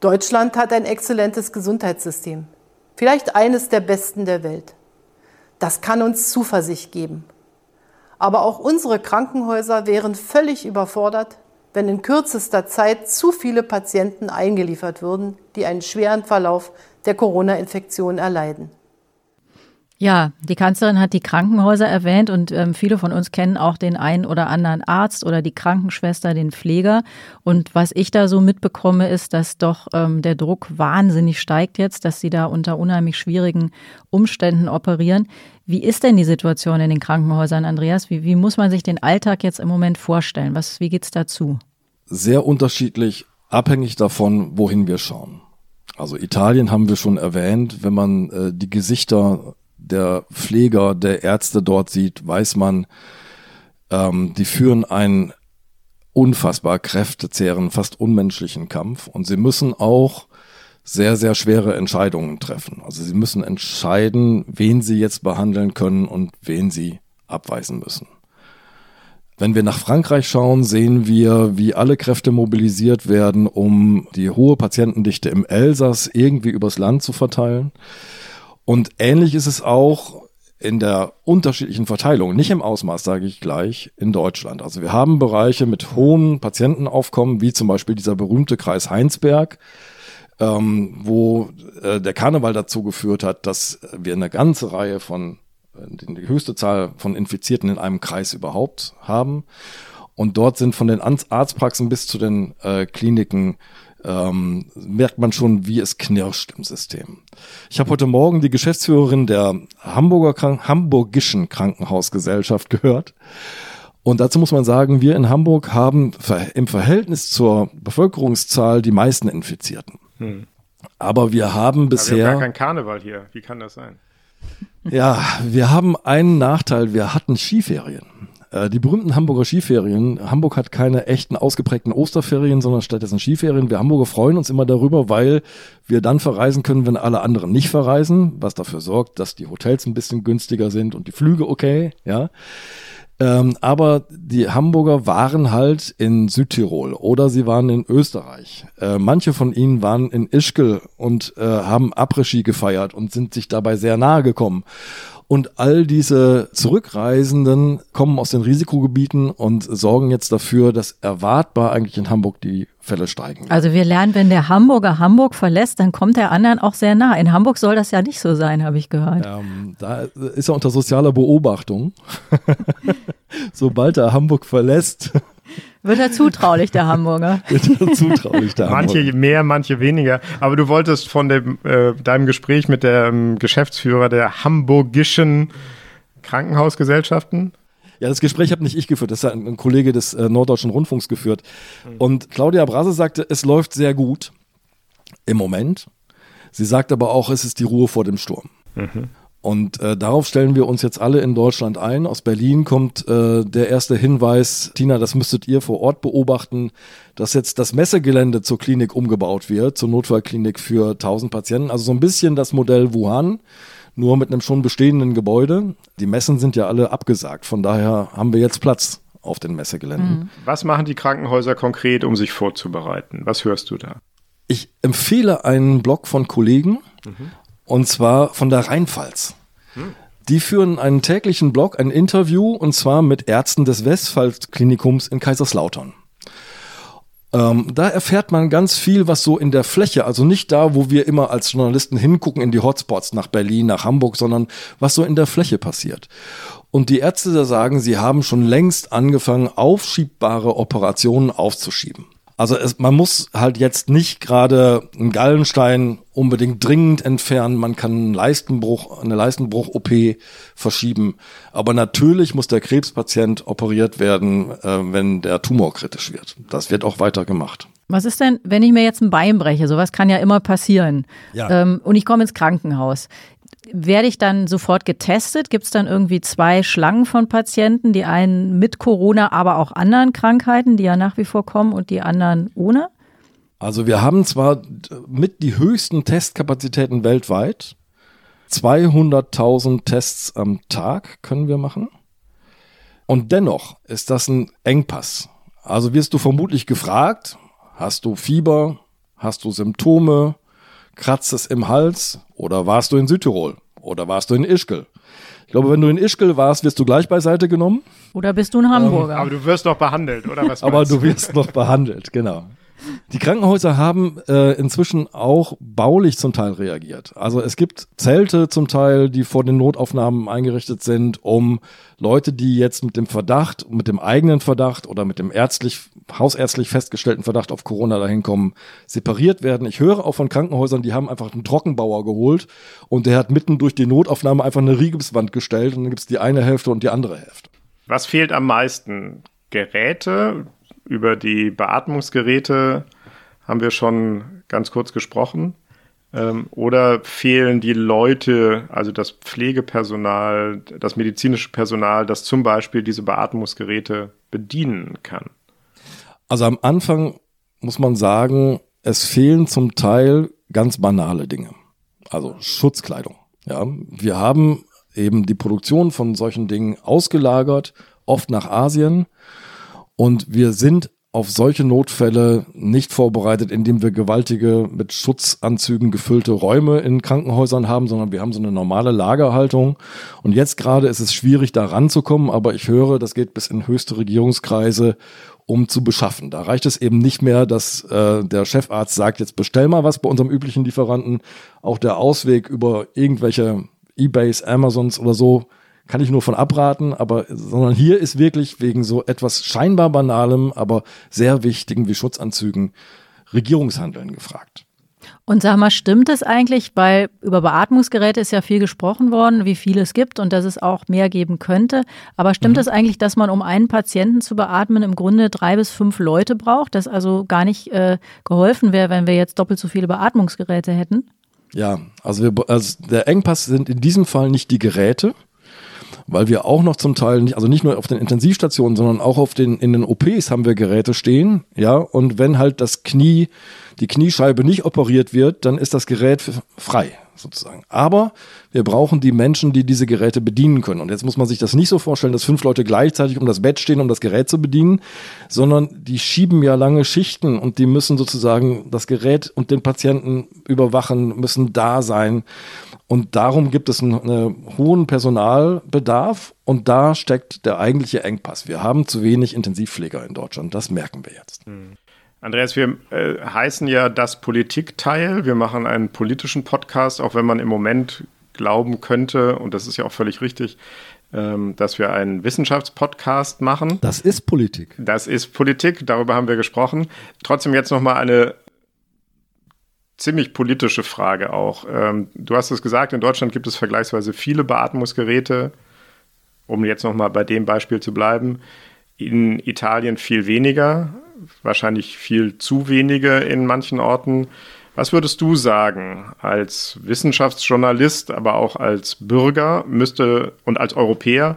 Deutschland hat ein exzellentes Gesundheitssystem, vielleicht eines der besten der Welt. Das kann uns Zuversicht geben. Aber auch unsere Krankenhäuser wären völlig überfordert, wenn in kürzester Zeit zu viele Patienten eingeliefert würden, die einen schweren Verlauf der Corona-Infektion erleiden. Ja, die Kanzlerin hat die Krankenhäuser erwähnt und ähm, viele von uns kennen auch den einen oder anderen Arzt oder die Krankenschwester, den Pfleger. Und was ich da so mitbekomme, ist, dass doch ähm, der Druck wahnsinnig steigt jetzt, dass sie da unter unheimlich schwierigen Umständen operieren. Wie ist denn die Situation in den Krankenhäusern, Andreas? Wie, wie muss man sich den Alltag jetzt im Moment vorstellen? Was, wie geht's dazu? Sehr unterschiedlich, abhängig davon, wohin wir schauen. Also Italien haben wir schon erwähnt. Wenn man äh, die Gesichter der Pfleger, der Ärzte dort sieht, weiß man, ähm, die führen einen unfassbar kräftezehren, fast unmenschlichen Kampf und sie müssen auch sehr, sehr schwere Entscheidungen treffen. Also sie müssen entscheiden, wen sie jetzt behandeln können und wen sie abweisen müssen. Wenn wir nach Frankreich schauen, sehen wir, wie alle Kräfte mobilisiert werden, um die hohe Patientendichte im Elsass irgendwie übers Land zu verteilen. Und ähnlich ist es auch in der unterschiedlichen Verteilung, nicht im Ausmaß, sage ich gleich, in Deutschland. Also wir haben Bereiche mit hohem Patientenaufkommen, wie zum Beispiel dieser berühmte Kreis Heinsberg, ähm, wo äh, der Karneval dazu geführt hat, dass wir eine ganze Reihe von, äh, die höchste Zahl von Infizierten in einem Kreis überhaupt haben. Und dort sind von den Arztpraxen bis zu den äh, Kliniken ähm, merkt man schon, wie es knirscht im System. Ich habe heute Morgen die Geschäftsführerin der Hamburger Krank Hamburgischen Krankenhausgesellschaft gehört. Und dazu muss man sagen, wir in Hamburg haben im Verhältnis zur Bevölkerungszahl die meisten Infizierten. Hm. Aber wir haben bisher. Aber wir haben gar kein Karneval hier. Wie kann das sein? Ja, wir haben einen Nachteil. Wir hatten Skiferien. Äh, die berühmten Hamburger Skiferien. Hamburg hat keine echten ausgeprägten Osterferien, sondern stattdessen Skiferien. Wir Hamburger freuen uns immer darüber, weil wir dann verreisen können, wenn alle anderen nicht verreisen, was dafür sorgt, dass die Hotels ein bisschen günstiger sind und die Flüge okay, ja. Ähm, aber die Hamburger waren halt in Südtirol oder sie waren in Österreich. Äh, manche von ihnen waren in Ischgl und äh, haben Après-Ski gefeiert und sind sich dabei sehr nahe gekommen. Und all diese Zurückreisenden kommen aus den Risikogebieten und sorgen jetzt dafür, dass erwartbar eigentlich in Hamburg die Fälle steigen. Also wir lernen, wenn der Hamburger Hamburg verlässt, dann kommt der anderen auch sehr nah. In Hamburg soll das ja nicht so sein, habe ich gehört. Ähm, da ist er unter sozialer Beobachtung. Sobald er Hamburg verlässt, wird er zutraulich, der Hamburger. Wird er zutraulich, der Hamburger. Manche mehr, manche weniger. Aber du wolltest von dem, äh, deinem Gespräch mit dem Geschäftsführer der hamburgischen Krankenhausgesellschaften ja, das Gespräch habe nicht ich geführt, das hat ein Kollege des äh, Norddeutschen Rundfunks geführt. Mhm. Und Claudia Brase sagte, es läuft sehr gut im Moment. Sie sagt aber auch, es ist die Ruhe vor dem Sturm. Mhm. Und äh, darauf stellen wir uns jetzt alle in Deutschland ein. Aus Berlin kommt äh, der erste Hinweis, Tina, das müsstet ihr vor Ort beobachten, dass jetzt das Messegelände zur Klinik umgebaut wird, zur Notfallklinik für 1000 Patienten. Also so ein bisschen das Modell Wuhan, nur mit einem schon bestehenden Gebäude. Die Messen sind ja alle abgesagt, von daher haben wir jetzt Platz auf den Messegeländen. Mhm. Was machen die Krankenhäuser konkret, um sich vorzubereiten? Was hörst du da? Ich empfehle einen Blog von Kollegen, mhm. Und zwar von der Rheinpfalz. Die führen einen täglichen Blog, ein Interview, und zwar mit Ärzten des Westphal-Klinikums in Kaiserslautern. Ähm, da erfährt man ganz viel, was so in der Fläche, also nicht da, wo wir immer als Journalisten hingucken in die Hotspots nach Berlin, nach Hamburg, sondern was so in der Fläche passiert. Und die Ärzte da sagen, sie haben schon längst angefangen, aufschiebbare Operationen aufzuschieben. Also es, man muss halt jetzt nicht gerade einen Gallenstein unbedingt dringend entfernen. Man kann einen Leistenbruch, eine Leistenbruch-OP verschieben. Aber natürlich muss der Krebspatient operiert werden, äh, wenn der Tumor kritisch wird. Das wird auch weiter gemacht. Was ist denn, wenn ich mir jetzt ein Bein breche? Sowas kann ja immer passieren. Ja. Ähm, und ich komme ins Krankenhaus werde ich dann sofort getestet? Gibt es dann irgendwie zwei Schlangen von Patienten, die einen mit Corona, aber auch anderen Krankheiten, die ja nach wie vor kommen und die anderen ohne? Also wir haben zwar mit die höchsten Testkapazitäten weltweit. 200.000 Tests am Tag können wir machen. Und dennoch ist das ein Engpass. Also wirst du vermutlich gefragt, hast du Fieber, hast du Symptome, kratzt es im Hals oder warst du in Südtirol oder warst du in Ischgl? Ich glaube, wenn du in Ischgl warst, wirst du gleich beiseite genommen. Oder bist du ein Hamburger? Ähm, aber du wirst noch behandelt, oder was? aber du wirst noch behandelt, genau. Die Krankenhäuser haben äh, inzwischen auch baulich zum Teil reagiert. Also es gibt Zelte zum Teil, die vor den Notaufnahmen eingerichtet sind, um Leute, die jetzt mit dem Verdacht, mit dem eigenen Verdacht oder mit dem ärztlich, hausärztlich festgestellten Verdacht auf Corona dahin kommen, separiert werden. Ich höre auch von Krankenhäusern, die haben einfach einen Trockenbauer geholt und der hat mitten durch die Notaufnahme einfach eine Riegelswand gestellt und dann gibt's die eine Hälfte und die andere Hälfte. Was fehlt am meisten? Geräte, über die Beatmungsgeräte haben wir schon ganz kurz gesprochen. Ähm, oder fehlen die Leute, also das Pflegepersonal, das medizinische Personal, das zum Beispiel diese Beatmungsgeräte bedienen kann? Also am Anfang muss man sagen, es fehlen zum Teil ganz banale Dinge. Also Schutzkleidung. Ja, wir haben eben die Produktion von solchen Dingen ausgelagert, oft nach Asien. Und wir sind auf solche Notfälle nicht vorbereitet, indem wir gewaltige, mit Schutzanzügen gefüllte Räume in Krankenhäusern haben, sondern wir haben so eine normale Lagerhaltung. Und jetzt gerade ist es schwierig, da ranzukommen, aber ich höre, das geht bis in höchste Regierungskreise, um zu beschaffen. Da reicht es eben nicht mehr, dass äh, der Chefarzt sagt, jetzt bestell mal was bei unserem üblichen Lieferanten. Auch der Ausweg über irgendwelche Ebays, Amazons oder so kann ich nur von abraten, aber sondern hier ist wirklich wegen so etwas scheinbar banalem, aber sehr wichtigen wie Schutzanzügen Regierungshandeln gefragt. Und sag mal, stimmt es eigentlich, weil über Beatmungsgeräte ist ja viel gesprochen worden, wie viele es gibt und dass es auch mehr geben könnte. Aber stimmt mhm. es eigentlich, dass man, um einen Patienten zu beatmen, im Grunde drei bis fünf Leute braucht, dass also gar nicht äh, geholfen wäre, wenn wir jetzt doppelt so viele Beatmungsgeräte hätten? Ja, also, wir, also der Engpass sind in diesem Fall nicht die Geräte, weil wir auch noch zum Teil nicht, also nicht nur auf den Intensivstationen, sondern auch auf den, in den OPs haben wir Geräte stehen, ja, und wenn halt das Knie, die Kniescheibe nicht operiert wird, dann ist das Gerät frei, sozusagen. Aber wir brauchen die Menschen, die diese Geräte bedienen können. Und jetzt muss man sich das nicht so vorstellen, dass fünf Leute gleichzeitig um das Bett stehen, um das Gerät zu bedienen, sondern die schieben ja lange Schichten und die müssen sozusagen das Gerät und den Patienten überwachen, müssen da sein. Und darum gibt es einen, einen, hohen Personalbedarf und da steckt der eigentliche Engpass. Wir haben zu wenig Intensivpfleger in Deutschland, das merken wir jetzt. Hm. Andreas, wir äh, heißen ja das Politikteil. Wir machen einen politischen Podcast, auch wenn man im Moment glauben könnte, und das ist ja auch völlig richtig, ähm, dass wir einen Wissenschaftspodcast machen. Das ist Politik. Das ist Politik, darüber haben wir gesprochen. Trotzdem jetzt nochmal eine ziemlich politische Frage auch. Ähm, du hast es gesagt, in Deutschland gibt es vergleichsweise viele Beatmungsgeräte, um jetzt nochmal bei dem Beispiel zu bleiben. In Italien viel weniger, wahrscheinlich viel zu wenige in manchen Orten. Was würdest du sagen als Wissenschaftsjournalist, aber auch als Bürger müsste und als Europäer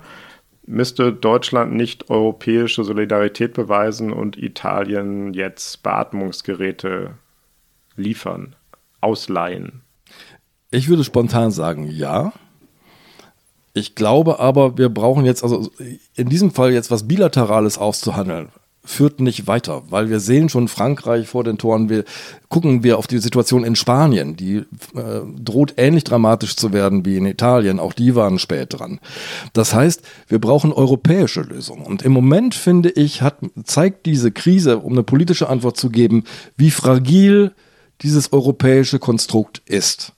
müsste Deutschland nicht europäische Solidarität beweisen und Italien jetzt Beatmungsgeräte liefern, ausleihen? Ich würde spontan sagen, ja. Ich glaube aber, wir brauchen jetzt, also in diesem Fall jetzt was Bilaterales auszuhandeln. Führt nicht weiter, weil wir sehen schon Frankreich vor den Toren. Wir gucken wir auf die Situation in Spanien, die äh, droht ähnlich dramatisch zu werden wie in Italien. Auch die waren spät dran. Das heißt, wir brauchen europäische Lösungen. Und im Moment finde ich, hat, zeigt diese Krise, um eine politische Antwort zu geben, wie fragil dieses europäische Konstrukt ist,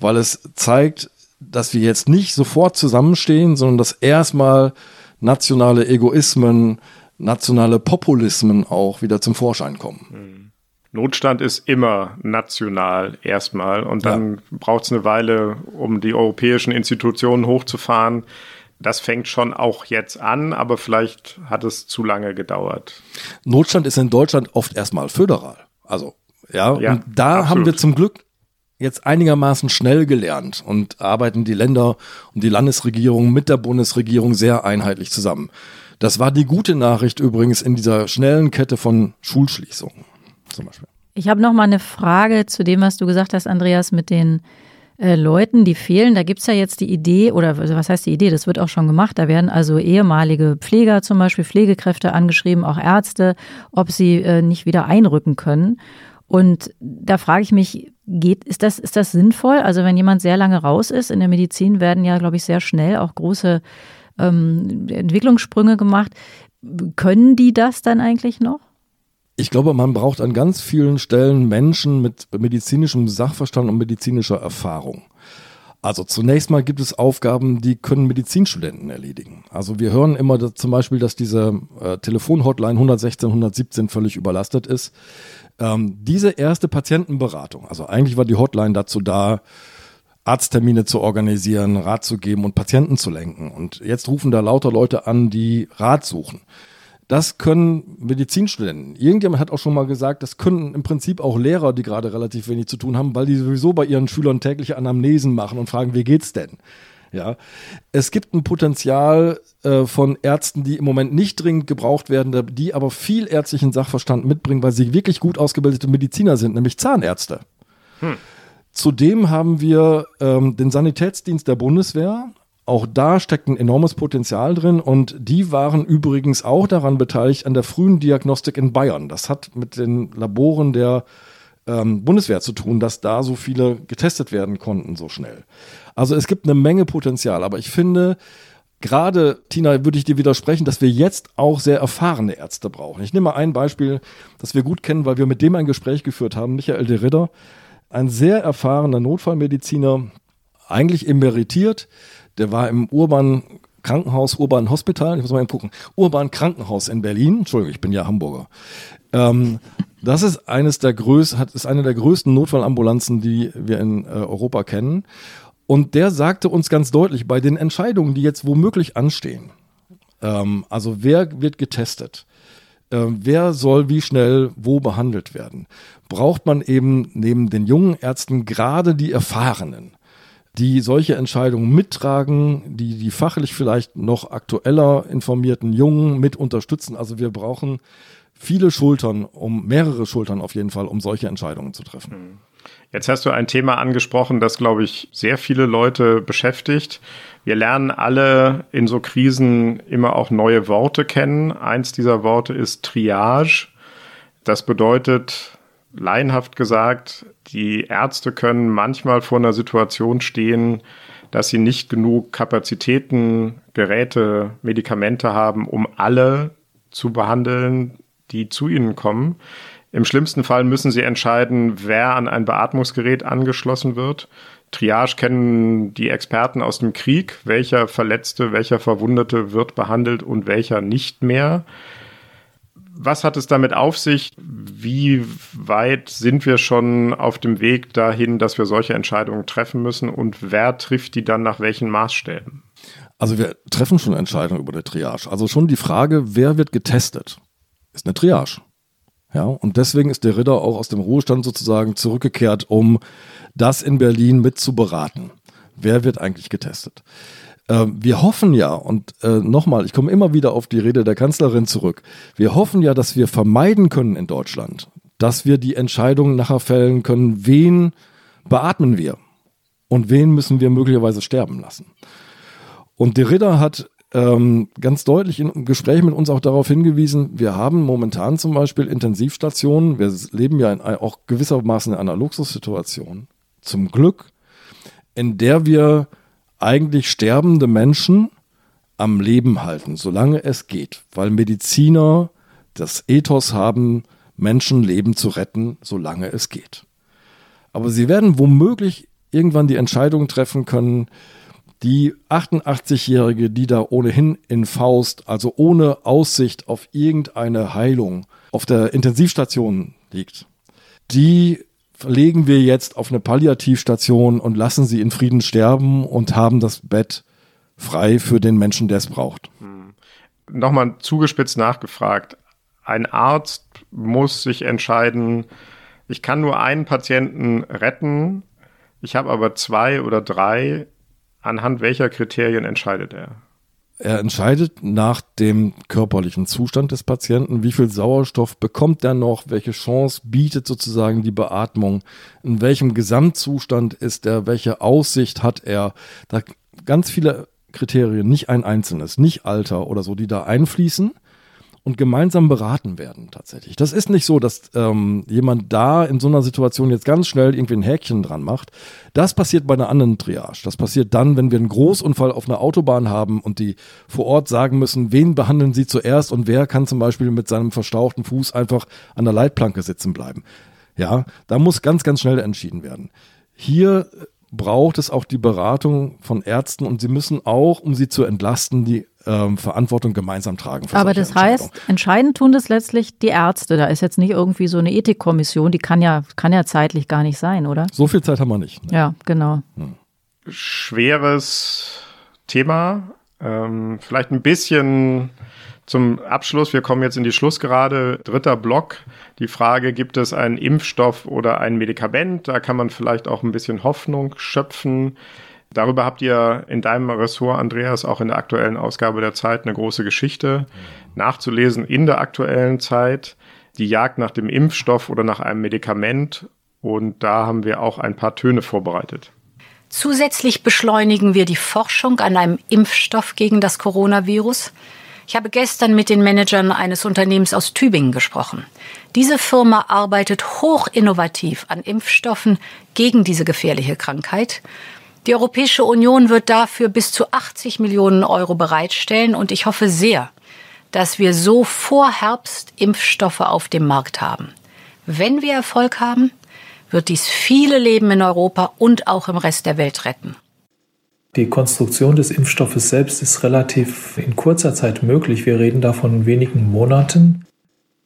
weil es zeigt, dass wir jetzt nicht sofort zusammenstehen, sondern dass erstmal nationale Egoismen nationale Populismen auch wieder zum Vorschein kommen. Hm. Notstand ist immer national erstmal und dann ja. braucht es eine Weile, um die europäischen Institutionen hochzufahren. Das fängt schon auch jetzt an, aber vielleicht hat es zu lange gedauert. Notstand ist in Deutschland oft erstmal föderal. Also, ja, ja und da absolut. haben wir zum Glück jetzt einigermaßen schnell gelernt und arbeiten die Länder und die Landesregierung mit der Bundesregierung sehr einheitlich zusammen. Das war die gute Nachricht übrigens in dieser schnellen Kette von Schulschließungen zum Beispiel. Ich habe noch mal eine Frage zu dem, was du gesagt hast, Andreas, mit den äh, Leuten, die fehlen. Da gibt es ja jetzt die Idee, oder was heißt die Idee? Das wird auch schon gemacht. Da werden also ehemalige Pfleger zum Beispiel, Pflegekräfte angeschrieben, auch Ärzte, ob sie äh, nicht wieder einrücken können. Und da frage ich mich, geht, ist das, ist das sinnvoll? Also wenn jemand sehr lange raus ist, in der Medizin werden ja, glaube ich, sehr schnell auch große ähm, Entwicklungssprünge gemacht. Können die das dann eigentlich noch? Ich glaube, man braucht an ganz vielen Stellen Menschen mit medizinischem Sachverstand und medizinischer Erfahrung. Also zunächst mal gibt es Aufgaben, die können Medizinstudenten erledigen. Also wir hören immer dass zum Beispiel, dass diese äh, Telefonhotline 116, 117 völlig überlastet ist. Ähm, diese erste Patientenberatung, also eigentlich war die Hotline dazu da, Arzttermine zu organisieren, Rat zu geben und Patienten zu lenken. Und jetzt rufen da lauter Leute an, die Rat suchen. Das können Medizinstudenten. Irgendjemand hat auch schon mal gesagt, das können im Prinzip auch Lehrer, die gerade relativ wenig zu tun haben, weil die sowieso bei ihren Schülern tägliche Anamnesen machen und fragen, wie geht's denn? Ja, es gibt ein Potenzial äh, von Ärzten, die im Moment nicht dringend gebraucht werden, die aber viel ärztlichen Sachverstand mitbringen, weil sie wirklich gut ausgebildete Mediziner sind, nämlich Zahnärzte. Hm. Zudem haben wir ähm, den Sanitätsdienst der Bundeswehr. Auch da steckt ein enormes Potenzial drin und die waren übrigens auch daran beteiligt an der frühen Diagnostik in Bayern. Das hat mit den Laboren der ähm, Bundeswehr zu tun, dass da so viele getestet werden konnten so schnell. Also es gibt eine Menge Potenzial, aber ich finde, gerade, Tina, würde ich dir widersprechen, dass wir jetzt auch sehr erfahrene Ärzte brauchen. Ich nehme mal ein Beispiel, das wir gut kennen, weil wir mit dem ein Gespräch geführt haben, Michael de Ritter ein sehr erfahrener Notfallmediziner, eigentlich emeritiert. Der war im Urban Krankenhaus, Urban Hospital, ich muss mal eben gucken, Urban Krankenhaus in Berlin. Entschuldigung, ich bin ja Hamburger. Ähm, das ist eines der größten, hat, ist eine der größten Notfallambulanzen, die wir in äh, Europa kennen. Und der sagte uns ganz deutlich, bei den Entscheidungen, die jetzt womöglich anstehen, ähm, also wer wird getestet, äh, wer soll wie schnell wo behandelt werden, braucht man eben neben den jungen Ärzten gerade die Erfahrenen, die solche Entscheidungen mittragen, die die fachlich vielleicht noch aktueller informierten Jungen mit unterstützen. Also wir brauchen viele Schultern, um mehrere Schultern auf jeden Fall, um solche Entscheidungen zu treffen. Hm. Jetzt hast du ein Thema angesprochen, das, glaube ich, sehr viele Leute beschäftigt. Wir lernen alle in so Krisen immer auch neue Worte kennen. Eins dieser Worte ist Triage. Das bedeutet, laienhaft gesagt, die Ärzte können manchmal vor einer Situation stehen, dass sie nicht genug Kapazitäten, Geräte, Medikamente haben, um alle zu behandeln, die zu ihnen kommen. Im schlimmsten Fall müssen sie entscheiden, wer an ein Beatmungsgerät angeschlossen wird. Triage kennen die Experten aus dem Krieg, welcher Verletzte, welcher Verwundete wird behandelt und welcher nicht mehr. Was hat es damit auf sich? Wie weit sind wir schon auf dem Weg dahin, dass wir solche Entscheidungen treffen müssen und wer trifft die dann nach welchen Maßstäben? Also wir treffen schon Entscheidungen über die Triage. Also schon die Frage, wer wird getestet, ist eine Triage. Ja, und deswegen ist der Ritter auch aus dem Ruhestand sozusagen zurückgekehrt, um das in Berlin mit zu beraten. Wer wird eigentlich getestet? Äh, wir hoffen ja, und äh, nochmal, ich komme immer wieder auf die Rede der Kanzlerin zurück, wir hoffen ja, dass wir vermeiden können in Deutschland, dass wir die Entscheidungen nachher fällen können, wen beatmen wir und wen müssen wir möglicherweise sterben lassen. Und der Ritter hat ähm, ganz deutlich im Gespräch mit uns auch darauf hingewiesen, wir haben momentan zum Beispiel Intensivstationen, wir leben ja in, auch gewissermaßen in einer Luxussituation, zum Glück, in der wir eigentlich sterbende Menschen am Leben halten, solange es geht, weil Mediziner das Ethos haben, Menschenleben zu retten, solange es geht. Aber sie werden womöglich irgendwann die Entscheidung treffen können, die 88-Jährige, die da ohnehin in Faust, also ohne Aussicht auf irgendeine Heilung, auf der Intensivstation liegt, die verlegen wir jetzt auf eine Palliativstation und lassen sie in Frieden sterben und haben das Bett frei für den Menschen, der es braucht. Hm. Nochmal zugespitzt nachgefragt. Ein Arzt muss sich entscheiden, ich kann nur einen Patienten retten, ich habe aber zwei oder drei. Anhand welcher Kriterien entscheidet er? Er entscheidet nach dem körperlichen Zustand des Patienten, wie viel Sauerstoff bekommt er noch, welche Chance bietet sozusagen die Beatmung, in welchem Gesamtzustand ist er, welche Aussicht hat er. Da ganz viele Kriterien, nicht ein einzelnes, nicht Alter oder so, die da einfließen und gemeinsam beraten werden tatsächlich. Das ist nicht so, dass ähm, jemand da in so einer Situation jetzt ganz schnell irgendwie ein Häkchen dran macht. Das passiert bei einer anderen Triage. Das passiert dann, wenn wir einen Großunfall auf einer Autobahn haben und die vor Ort sagen müssen, wen behandeln sie zuerst und wer kann zum Beispiel mit seinem verstauchten Fuß einfach an der Leitplanke sitzen bleiben. Ja, da muss ganz, ganz schnell entschieden werden. Hier braucht es auch die Beratung von Ärzten und sie müssen auch, um sie zu entlasten, die ähm, Verantwortung gemeinsam tragen. Aber das heißt, entscheidend tun das letztlich die Ärzte. Da ist jetzt nicht irgendwie so eine Ethikkommission, die kann ja, kann ja zeitlich gar nicht sein, oder? So viel Zeit haben wir nicht. Ne? Ja, genau. Hm. Schweres Thema. Ähm, vielleicht ein bisschen zum Abschluss, wir kommen jetzt in die Schlussgerade, dritter Block. Die Frage, gibt es einen Impfstoff oder ein Medikament? Da kann man vielleicht auch ein bisschen Hoffnung schöpfen. Darüber habt ihr in deinem Ressort, Andreas, auch in der aktuellen Ausgabe der Zeit eine große Geschichte nachzulesen in der aktuellen Zeit. Die Jagd nach dem Impfstoff oder nach einem Medikament. Und da haben wir auch ein paar Töne vorbereitet. Zusätzlich beschleunigen wir die Forschung an einem Impfstoff gegen das Coronavirus. Ich habe gestern mit den Managern eines Unternehmens aus Tübingen gesprochen. Diese Firma arbeitet hoch innovativ an Impfstoffen gegen diese gefährliche Krankheit. Die Europäische Union wird dafür bis zu 80 Millionen Euro bereitstellen und ich hoffe sehr, dass wir so vor Herbst Impfstoffe auf dem Markt haben. Wenn wir Erfolg haben, wird dies viele Leben in Europa und auch im Rest der Welt retten. Die Konstruktion des Impfstoffes selbst ist relativ in kurzer Zeit möglich. Wir reden da von wenigen Monaten.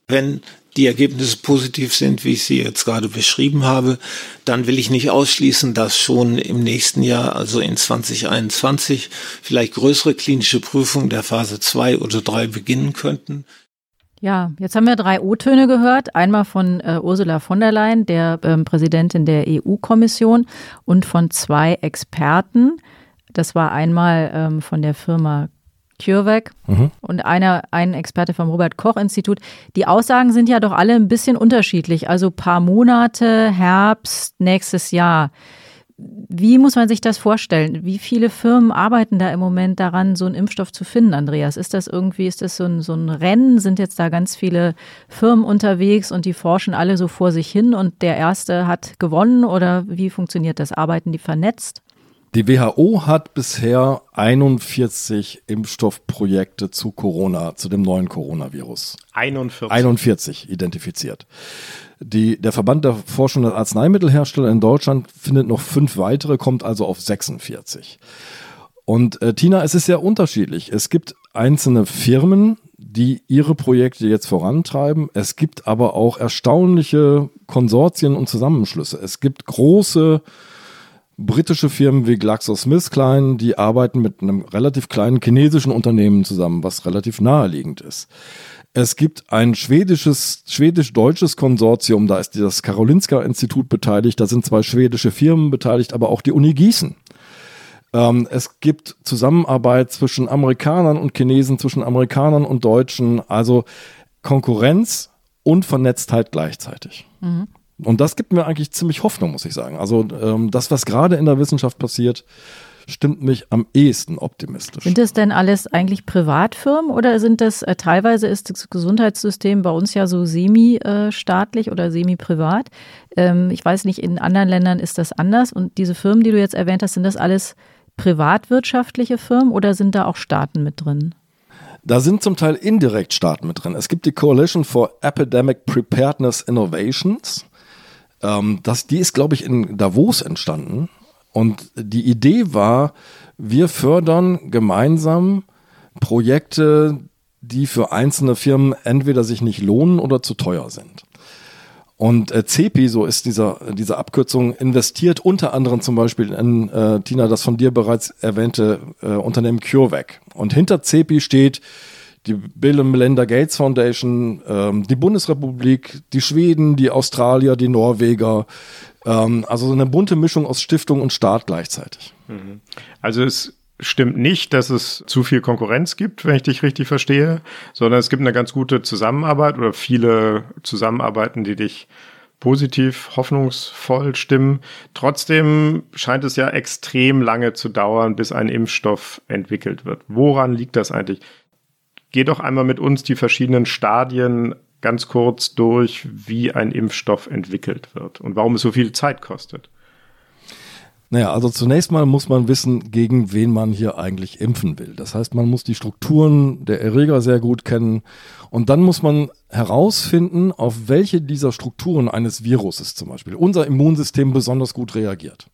Wenn die Ergebnisse positiv sind, wie ich sie jetzt gerade beschrieben habe, dann will ich nicht ausschließen, dass schon im nächsten Jahr, also in 2021, vielleicht größere klinische Prüfungen der Phase 2 oder 3 beginnen könnten. Ja, jetzt haben wir drei O-Töne gehört. Einmal von äh, Ursula von der Leyen, der ähm, Präsidentin der EU-Kommission, und von zwei Experten. Das war einmal ähm, von der Firma CureVac mhm. und einer, ein Experte vom Robert-Koch-Institut. Die Aussagen sind ja doch alle ein bisschen unterschiedlich. Also paar Monate, Herbst, nächstes Jahr. Wie muss man sich das vorstellen? Wie viele Firmen arbeiten da im Moment daran, so einen Impfstoff zu finden, Andreas? Ist das irgendwie, ist das so ein, so ein Rennen? Sind jetzt da ganz viele Firmen unterwegs und die forschen alle so vor sich hin und der erste hat gewonnen? Oder wie funktioniert das? Arbeiten die vernetzt? Die WHO hat bisher 41 Impfstoffprojekte zu Corona, zu dem neuen Coronavirus. 41. 41 identifiziert. Die, der Verband der forschenden Arzneimittelhersteller in Deutschland findet noch fünf weitere, kommt also auf 46. Und äh, Tina, es ist sehr unterschiedlich. Es gibt einzelne Firmen, die ihre Projekte jetzt vorantreiben. Es gibt aber auch erstaunliche Konsortien und Zusammenschlüsse. Es gibt große britische Firmen wie GlaxoSmithKline, die arbeiten mit einem relativ kleinen chinesischen Unternehmen zusammen, was relativ naheliegend ist. Es gibt ein schwedisches, schwedisch-deutsches Konsortium, da ist das Karolinska-Institut beteiligt, da sind zwei schwedische Firmen beteiligt, aber auch die Uni Gießen. Ähm, es gibt Zusammenarbeit zwischen Amerikanern und Chinesen, zwischen Amerikanern und Deutschen, also Konkurrenz und Vernetztheit gleichzeitig. Mhm. Und das gibt mir eigentlich ziemlich Hoffnung, muss ich sagen. Also ähm, das, was gerade in der Wissenschaft passiert, stimmt mich am ehesten optimistisch. Sind das denn alles eigentlich Privatfirmen oder sind das äh, teilweise ist das Gesundheitssystem bei uns ja so semi-staatlich oder semi-privat? Ähm, ich weiß nicht, in anderen Ländern ist das anders. Und diese Firmen, die du jetzt erwähnt hast, sind das alles privatwirtschaftliche Firmen oder sind da auch Staaten mit drin? Da sind zum Teil indirekt Staaten mit drin. Es gibt die Coalition for Epidemic Preparedness Innovations. Ähm, das, die ist, glaube ich, in Davos entstanden. Und die Idee war, wir fördern gemeinsam Projekte, die für einzelne Firmen entweder sich nicht lohnen oder zu teuer sind. Und äh, CEPI, so ist dieser, diese Abkürzung, investiert unter anderem zum Beispiel in, äh, Tina, das von dir bereits erwähnte äh, Unternehmen CureVac. Und hinter CEPI steht die Bill und Melinda Gates Foundation, ähm, die Bundesrepublik, die Schweden, die Australier, die Norweger. Ähm, also eine bunte Mischung aus Stiftung und Staat gleichzeitig. Mhm. Also es stimmt nicht, dass es zu viel Konkurrenz gibt, wenn ich dich richtig verstehe, sondern es gibt eine ganz gute Zusammenarbeit oder viele Zusammenarbeiten, die dich positiv, hoffnungsvoll stimmen. Trotzdem scheint es ja extrem lange zu dauern, bis ein Impfstoff entwickelt wird. Woran liegt das eigentlich? Geh doch einmal mit uns die verschiedenen Stadien ganz kurz durch, wie ein Impfstoff entwickelt wird und warum es so viel Zeit kostet. Naja, also zunächst mal muss man wissen, gegen wen man hier eigentlich impfen will. Das heißt, man muss die Strukturen der Erreger sehr gut kennen und dann muss man herausfinden, auf welche dieser Strukturen eines Viruses zum Beispiel unser Immunsystem besonders gut reagiert.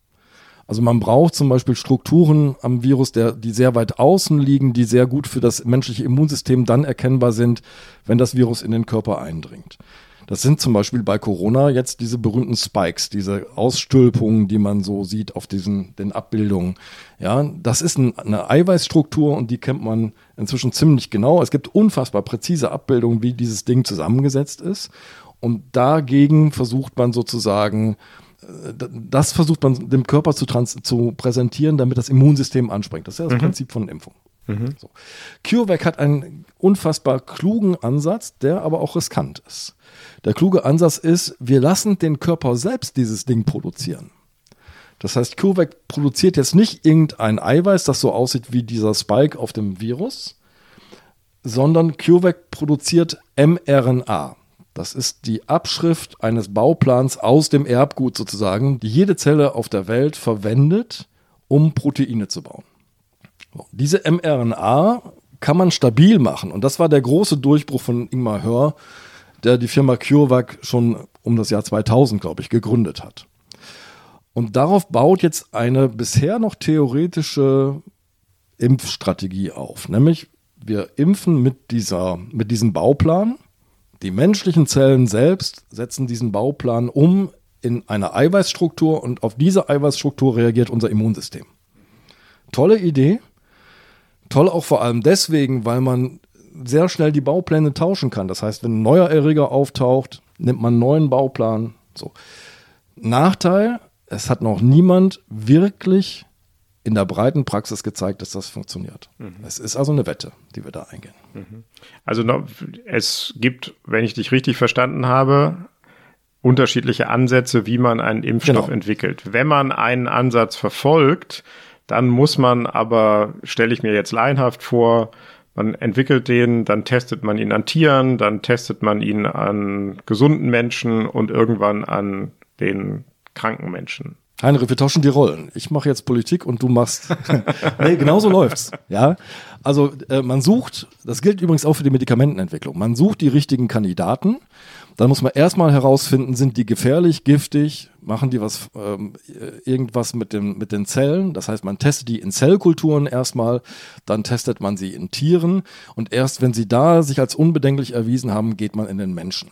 Also man braucht zum Beispiel Strukturen am Virus, der, die sehr weit außen liegen, die sehr gut für das menschliche Immunsystem dann erkennbar sind, wenn das Virus in den Körper eindringt. Das sind zum Beispiel bei Corona jetzt diese berühmten Spikes, diese Ausstülpungen, die man so sieht auf diesen den Abbildungen. Ja, das ist ein, eine Eiweißstruktur und die kennt man inzwischen ziemlich genau. Es gibt unfassbar präzise Abbildungen, wie dieses Ding zusammengesetzt ist. Und dagegen versucht man sozusagen das versucht man dem Körper zu, zu präsentieren, damit das Immunsystem anspringt. Das ist ja das mhm. Prinzip von Impfung. Mhm. So. CureVac hat einen unfassbar klugen Ansatz, der aber auch riskant ist. Der kluge Ansatz ist, wir lassen den Körper selbst dieses Ding produzieren. Das heißt, CureVac produziert jetzt nicht irgendein Eiweiß, das so aussieht wie dieser Spike auf dem Virus, sondern CureVac produziert mRNA. Das ist die Abschrift eines Bauplans aus dem Erbgut sozusagen, die jede Zelle auf der Welt verwendet, um Proteine zu bauen. Diese mRNA kann man stabil machen und das war der große Durchbruch von Ingmar Hör, der die Firma CureVac schon um das Jahr 2000, glaube ich, gegründet hat. Und darauf baut jetzt eine bisher noch theoretische Impfstrategie auf, nämlich wir impfen mit, dieser, mit diesem Bauplan die menschlichen Zellen selbst setzen diesen Bauplan um in eine Eiweißstruktur und auf diese Eiweißstruktur reagiert unser Immunsystem. Tolle Idee. Toll auch vor allem deswegen, weil man sehr schnell die Baupläne tauschen kann. Das heißt, wenn ein neuer Erreger auftaucht, nimmt man einen neuen Bauplan. So. Nachteil, es hat noch niemand wirklich in der breiten Praxis gezeigt, dass das funktioniert. Mhm. Es ist also eine Wette, die wir da eingehen. Mhm. Also es gibt, wenn ich dich richtig verstanden habe, unterschiedliche Ansätze, wie man einen Impfstoff genau. entwickelt. Wenn man einen Ansatz verfolgt, dann muss man aber, stelle ich mir jetzt laienhaft vor, man entwickelt den, dann testet man ihn an Tieren, dann testet man ihn an gesunden Menschen und irgendwann an den kranken Menschen. Heinrich, wir tauschen die Rollen. Ich mache jetzt Politik und du machst. nee, genau so läuft's. Ja. Also äh, man sucht, das gilt übrigens auch für die Medikamentenentwicklung. Man sucht die richtigen Kandidaten. Dann muss man erstmal herausfinden, sind die gefährlich, giftig, machen die was ähm, irgendwas mit dem mit den Zellen. Das heißt, man testet die in Zellkulturen erstmal, dann testet man sie in Tieren und erst wenn sie da sich als unbedenklich erwiesen haben, geht man in den Menschen.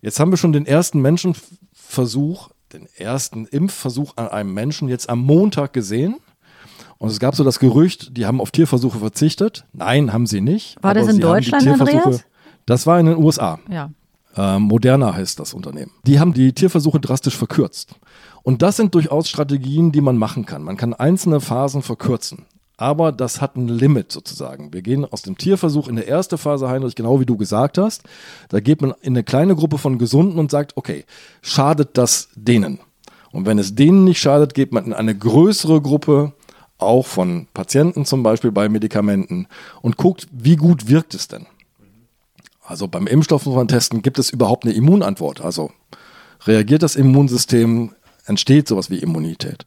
Jetzt haben wir schon den ersten Menschenversuch den ersten Impfversuch an einem Menschen jetzt am Montag gesehen. Und es gab so das Gerücht, die haben auf Tierversuche verzichtet. Nein, haben sie nicht. War das in Deutschland, Andreas? Das war in den USA. Ja. Äh, Moderna heißt das Unternehmen. Die haben die Tierversuche drastisch verkürzt. Und das sind durchaus Strategien, die man machen kann. Man kann einzelne Phasen verkürzen aber das hat ein Limit sozusagen. Wir gehen aus dem Tierversuch in der erste Phase, Heinrich, genau wie du gesagt hast. Da geht man in eine kleine Gruppe von Gesunden und sagt, okay, schadet das denen? Und wenn es denen nicht schadet, geht man in eine größere Gruppe auch von Patienten zum Beispiel bei Medikamenten und guckt, wie gut wirkt es denn. Also beim Impfstoff muss man testen, gibt es überhaupt eine Immunantwort? Also reagiert das Immunsystem, entsteht sowas wie Immunität.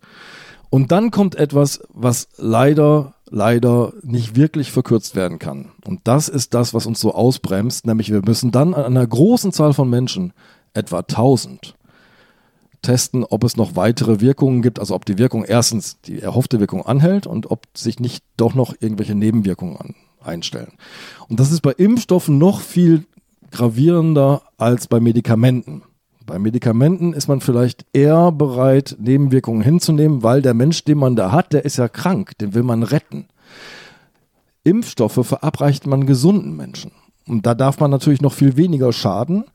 Und dann kommt etwas, was leider, leider nicht wirklich verkürzt werden kann. Und das ist das, was uns so ausbremst, nämlich wir müssen dann an einer großen Zahl von Menschen, etwa 1000, testen, ob es noch weitere Wirkungen gibt, also ob die Wirkung erstens die erhoffte Wirkung anhält und ob sich nicht doch noch irgendwelche Nebenwirkungen an, einstellen. Und das ist bei Impfstoffen noch viel gravierender als bei Medikamenten. Bei Medikamenten ist man vielleicht eher bereit, Nebenwirkungen hinzunehmen, weil der Mensch, den man da hat, der ist ja krank, den will man retten. Impfstoffe verabreicht man gesunden Menschen. Und da darf man natürlich noch viel weniger schaden.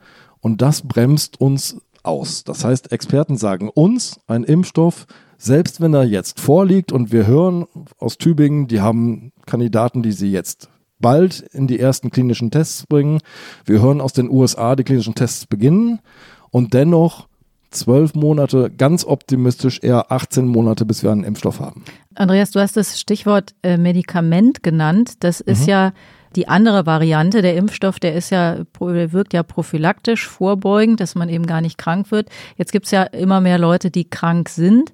Und das bremst uns aus. Das heißt, Experten sagen uns, ein Impfstoff, selbst wenn er jetzt vorliegt und wir hören aus Tübingen, die haben Kandidaten, die sie jetzt bald in die ersten klinischen Tests bringen. Wir hören aus den USA, die klinischen Tests beginnen und dennoch zwölf Monate, ganz optimistisch eher 18 Monate, bis wir einen Impfstoff haben. Andreas, du hast das Stichwort äh, Medikament genannt. Das ist mhm. ja die andere Variante. Der Impfstoff, der ist ja, wirkt ja prophylaktisch, vorbeugend, dass man eben gar nicht krank wird. Jetzt gibt es ja immer mehr Leute, die krank sind.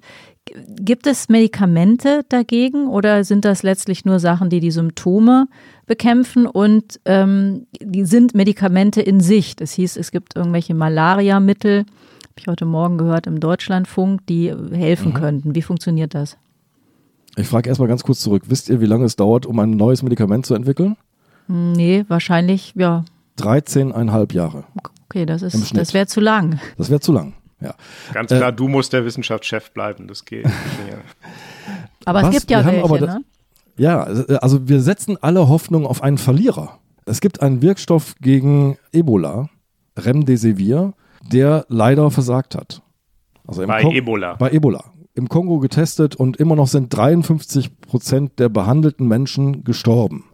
Gibt es Medikamente dagegen oder sind das letztlich nur Sachen, die die Symptome bekämpfen und ähm, die sind Medikamente in sich? Das hieß, es gibt irgendwelche Malariamittel, habe ich heute Morgen gehört im Deutschlandfunk, die helfen mhm. könnten. Wie funktioniert das? Ich frage erstmal ganz kurz zurück. Wisst ihr, wie lange es dauert, um ein neues Medikament zu entwickeln? Hm, nee, wahrscheinlich, ja. 13,5 Jahre. Okay, das ist, das wäre zu lang. Das wäre zu lang. Ja. Ganz klar, äh, du musst der Wissenschaftschef bleiben, das geht. aber was? es gibt ja wir welche, das, ne? Ja, also wir setzen alle Hoffnung auf einen Verlierer. Es gibt einen Wirkstoff gegen Ebola, Remdesivir, der leider versagt hat. Also bei Kon Ebola. Bei Ebola. Im Kongo getestet und immer noch sind 53 Prozent der behandelten Menschen gestorben.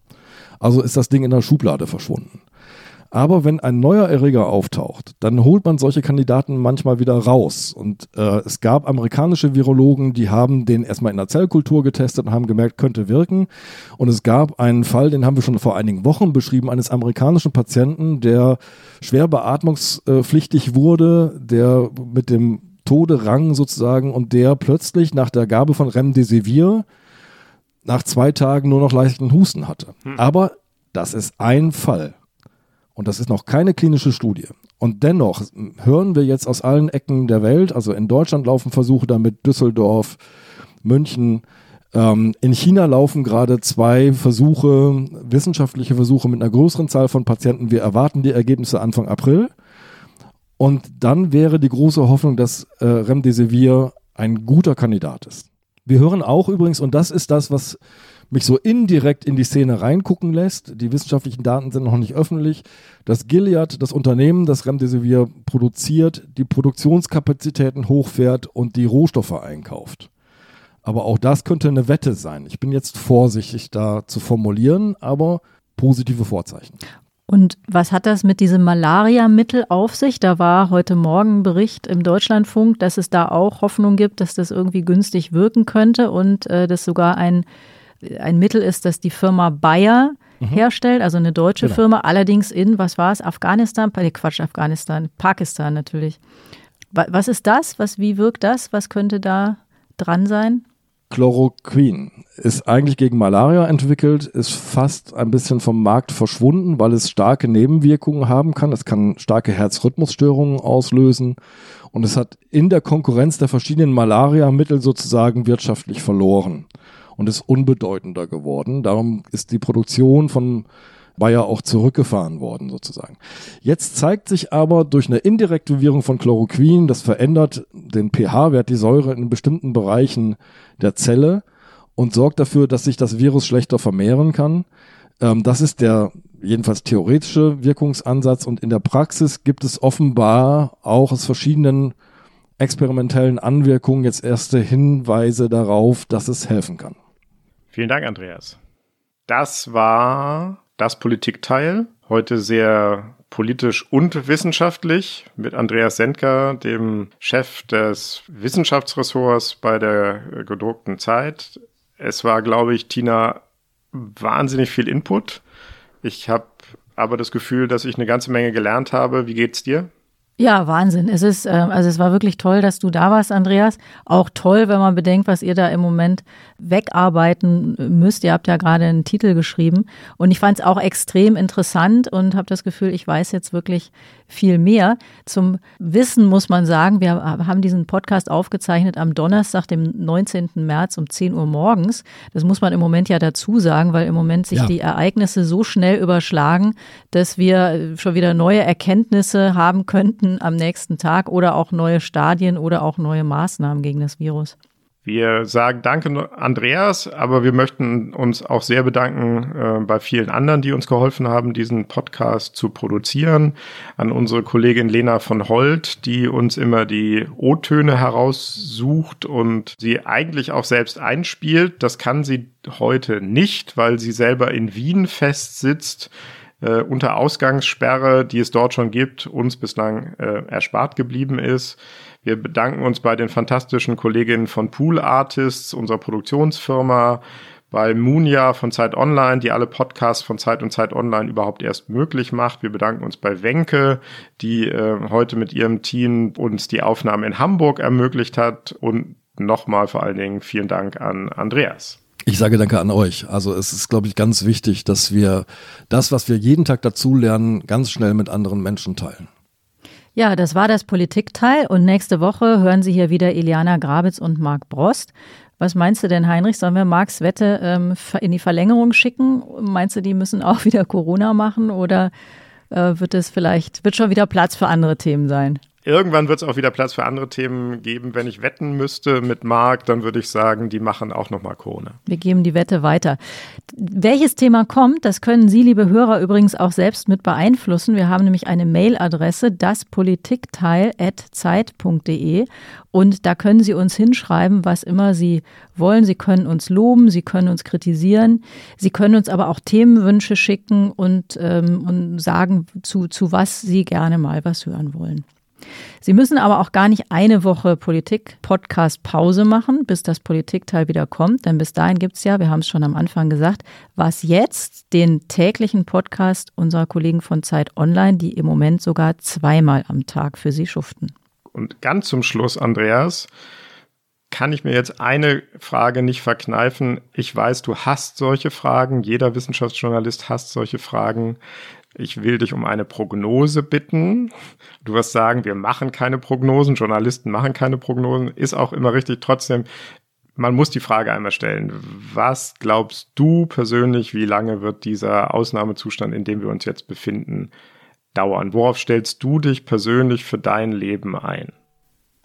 Also ist das Ding in der Schublade verschwunden. Aber wenn ein neuer Erreger auftaucht, dann holt man solche Kandidaten manchmal wieder raus. Und äh, es gab amerikanische Virologen, die haben den erstmal in der Zellkultur getestet und haben gemerkt, könnte wirken. Und es gab einen Fall, den haben wir schon vor einigen Wochen beschrieben, eines amerikanischen Patienten, der schwer beatmungspflichtig wurde, der mit dem Tode rang sozusagen und der plötzlich nach der Gabe von Remdesivir nach zwei Tagen nur noch leichten Husten hatte. Hm. Aber das ist ein Fall. Und das ist noch keine klinische Studie. Und dennoch hören wir jetzt aus allen Ecken der Welt, also in Deutschland laufen Versuche damit, Düsseldorf, München, ähm, in China laufen gerade zwei Versuche, wissenschaftliche Versuche mit einer größeren Zahl von Patienten. Wir erwarten die Ergebnisse Anfang April. Und dann wäre die große Hoffnung, dass äh, Remdesivir ein guter Kandidat ist. Wir hören auch übrigens, und das ist das, was mich so indirekt in die Szene reingucken lässt, die wissenschaftlichen Daten sind noch nicht öffentlich, dass Gilead, das Unternehmen, das Remdesivir produziert, die Produktionskapazitäten hochfährt und die Rohstoffe einkauft. Aber auch das könnte eine Wette sein. Ich bin jetzt vorsichtig da zu formulieren, aber positive Vorzeichen. Und was hat das mit diesem Malariamittel auf sich? Da war heute Morgen ein Bericht im Deutschlandfunk, dass es da auch Hoffnung gibt, dass das irgendwie günstig wirken könnte und äh, dass sogar ein ein Mittel ist, das die Firma Bayer mhm. herstellt, also eine deutsche genau. Firma, allerdings in, was war es, Afghanistan? Quatsch, Afghanistan, Pakistan natürlich. Was ist das? Was, wie wirkt das? Was könnte da dran sein? Chloroquin ist eigentlich gegen Malaria entwickelt, ist fast ein bisschen vom Markt verschwunden, weil es starke Nebenwirkungen haben kann. Es kann starke Herzrhythmusstörungen auslösen und es hat in der Konkurrenz der verschiedenen Malaria-Mittel sozusagen wirtschaftlich verloren und ist unbedeutender geworden. Darum ist die Produktion von Bayer auch zurückgefahren worden sozusagen. Jetzt zeigt sich aber durch eine indirekte Wirkung von Chloroquin, das verändert den pH-Wert, die Säure in bestimmten Bereichen der Zelle und sorgt dafür, dass sich das Virus schlechter vermehren kann. Ähm, das ist der jedenfalls theoretische Wirkungsansatz und in der Praxis gibt es offenbar auch aus verschiedenen experimentellen Anwirkungen jetzt erste Hinweise darauf, dass es helfen kann. Vielen Dank, Andreas. Das war das Politikteil. Heute sehr politisch und wissenschaftlich mit Andreas Sendker, dem Chef des Wissenschaftsressorts bei der gedruckten Zeit. Es war, glaube ich, Tina, wahnsinnig viel Input. Ich habe aber das Gefühl, dass ich eine ganze Menge gelernt habe. Wie geht's dir? Ja, Wahnsinn. Es ist, äh, also es war wirklich toll, dass du da warst, Andreas. Auch toll, wenn man bedenkt, was ihr da im Moment wegarbeiten müsst. Ihr habt ja gerade einen Titel geschrieben. Und ich fand es auch extrem interessant und habe das Gefühl, ich weiß jetzt wirklich viel mehr. Zum Wissen muss man sagen, wir haben diesen Podcast aufgezeichnet am Donnerstag, dem 19. März um 10 Uhr morgens. Das muss man im Moment ja dazu sagen, weil im Moment sich ja. die Ereignisse so schnell überschlagen, dass wir schon wieder neue Erkenntnisse haben könnten am nächsten Tag oder auch neue Stadien oder auch neue Maßnahmen gegen das Virus. Wir sagen Danke, Andreas, aber wir möchten uns auch sehr bedanken äh, bei vielen anderen, die uns geholfen haben, diesen Podcast zu produzieren. An unsere Kollegin Lena von Holt, die uns immer die O-Töne heraussucht und sie eigentlich auch selbst einspielt. Das kann sie heute nicht, weil sie selber in Wien festsitzt äh, unter Ausgangssperre, die es dort schon gibt, uns bislang äh, erspart geblieben ist. Wir bedanken uns bei den fantastischen Kolleginnen von Pool Artists, unserer Produktionsfirma, bei Moonja von Zeit Online, die alle Podcasts von Zeit und Zeit Online überhaupt erst möglich macht. Wir bedanken uns bei Wenke, die äh, heute mit ihrem Team uns die Aufnahmen in Hamburg ermöglicht hat. Und nochmal vor allen Dingen vielen Dank an Andreas. Ich sage danke an euch. Also es ist, glaube ich, ganz wichtig, dass wir das, was wir jeden Tag dazulernen, ganz schnell mit anderen Menschen teilen. Ja, das war das Politikteil und nächste Woche hören Sie hier wieder Iliana Grabitz und Marc Brost. Was meinst du denn, Heinrich? Sollen wir Marks Wette ähm, in die Verlängerung schicken? Meinst du, die müssen auch wieder Corona machen oder äh, wird es vielleicht, wird schon wieder Platz für andere Themen sein? Irgendwann wird es auch wieder Platz für andere Themen geben. Wenn ich wetten müsste mit Marc, dann würde ich sagen, die machen auch nochmal Corona. Wir geben die Wette weiter. Welches Thema kommt, das können Sie, liebe Hörer, übrigens auch selbst mit beeinflussen. Wir haben nämlich eine Mailadresse, daspolitikteil.zeit.de und da können Sie uns hinschreiben, was immer Sie wollen. Sie können uns loben, Sie können uns kritisieren, Sie können uns aber auch Themenwünsche schicken und, ähm, und sagen, zu, zu was Sie gerne mal was hören wollen. Sie müssen aber auch gar nicht eine Woche Politik-Podcast-Pause machen, bis das Politikteil wieder kommt. Denn bis dahin gibt es ja, wir haben es schon am Anfang gesagt, was jetzt den täglichen Podcast unserer Kollegen von Zeit Online, die im Moment sogar zweimal am Tag für Sie schuften. Und ganz zum Schluss, Andreas, kann ich mir jetzt eine Frage nicht verkneifen. Ich weiß, du hast solche Fragen. Jeder Wissenschaftsjournalist hasst solche Fragen. Ich will dich um eine Prognose bitten. Du wirst sagen, wir machen keine Prognosen, Journalisten machen keine Prognosen, ist auch immer richtig. Trotzdem, man muss die Frage einmal stellen. Was glaubst du persönlich, wie lange wird dieser Ausnahmezustand, in dem wir uns jetzt befinden, dauern? Worauf stellst du dich persönlich für dein Leben ein?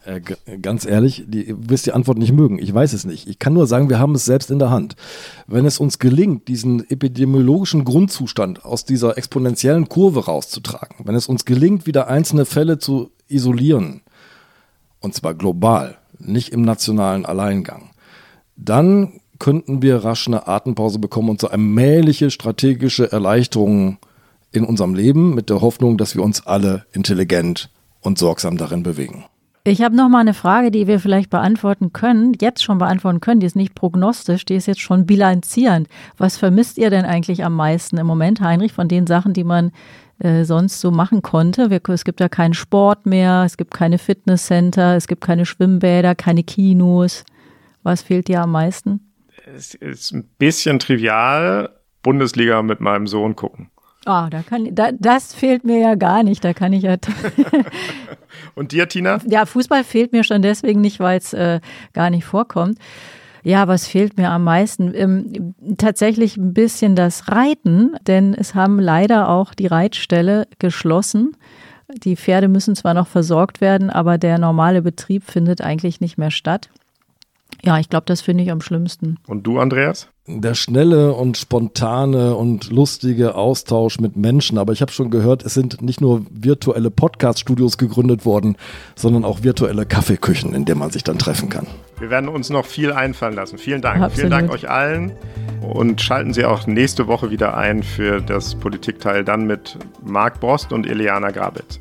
Äh, ganz ehrlich, die, ihr wirst die Antwort nicht mögen. Ich weiß es nicht. Ich kann nur sagen, wir haben es selbst in der Hand. Wenn es uns gelingt, diesen epidemiologischen Grundzustand aus dieser exponentiellen Kurve rauszutragen, wenn es uns gelingt, wieder einzelne Fälle zu isolieren, und zwar global, nicht im nationalen Alleingang, dann könnten wir rasch eine Atempause bekommen und so allmähliche strategische Erleichterungen in unserem Leben mit der Hoffnung, dass wir uns alle intelligent und sorgsam darin bewegen. Ich habe noch mal eine Frage, die wir vielleicht beantworten können, jetzt schon beantworten können. Die ist nicht prognostisch, die ist jetzt schon bilanzierend. Was vermisst ihr denn eigentlich am meisten im Moment, Heinrich, von den Sachen, die man äh, sonst so machen konnte? Wir, es gibt ja keinen Sport mehr, es gibt keine Fitnesscenter, es gibt keine Schwimmbäder, keine Kinos. Was fehlt dir am meisten? Es ist ein bisschen trivial. Bundesliga mit meinem Sohn gucken. Ah, da kann da, das fehlt mir ja gar nicht. Da kann ich ja. Und dir, Tina? Ja, Fußball fehlt mir schon deswegen nicht, weil es äh, gar nicht vorkommt. Ja, was fehlt mir am meisten? Ähm, tatsächlich ein bisschen das Reiten, denn es haben leider auch die Reitställe geschlossen. Die Pferde müssen zwar noch versorgt werden, aber der normale Betrieb findet eigentlich nicht mehr statt. Ja, ich glaube, das finde ich am schlimmsten. Und du, Andreas? Der schnelle und spontane und lustige Austausch mit Menschen. Aber ich habe schon gehört, es sind nicht nur virtuelle Podcast-Studios gegründet worden, sondern auch virtuelle Kaffeeküchen, in denen man sich dann treffen kann. Wir werden uns noch viel einfallen lassen. Vielen Dank. Absolut. Vielen Dank euch allen. Und schalten Sie auch nächste Woche wieder ein für das Politikteil dann mit Marc Brost und Eliana Grabitz.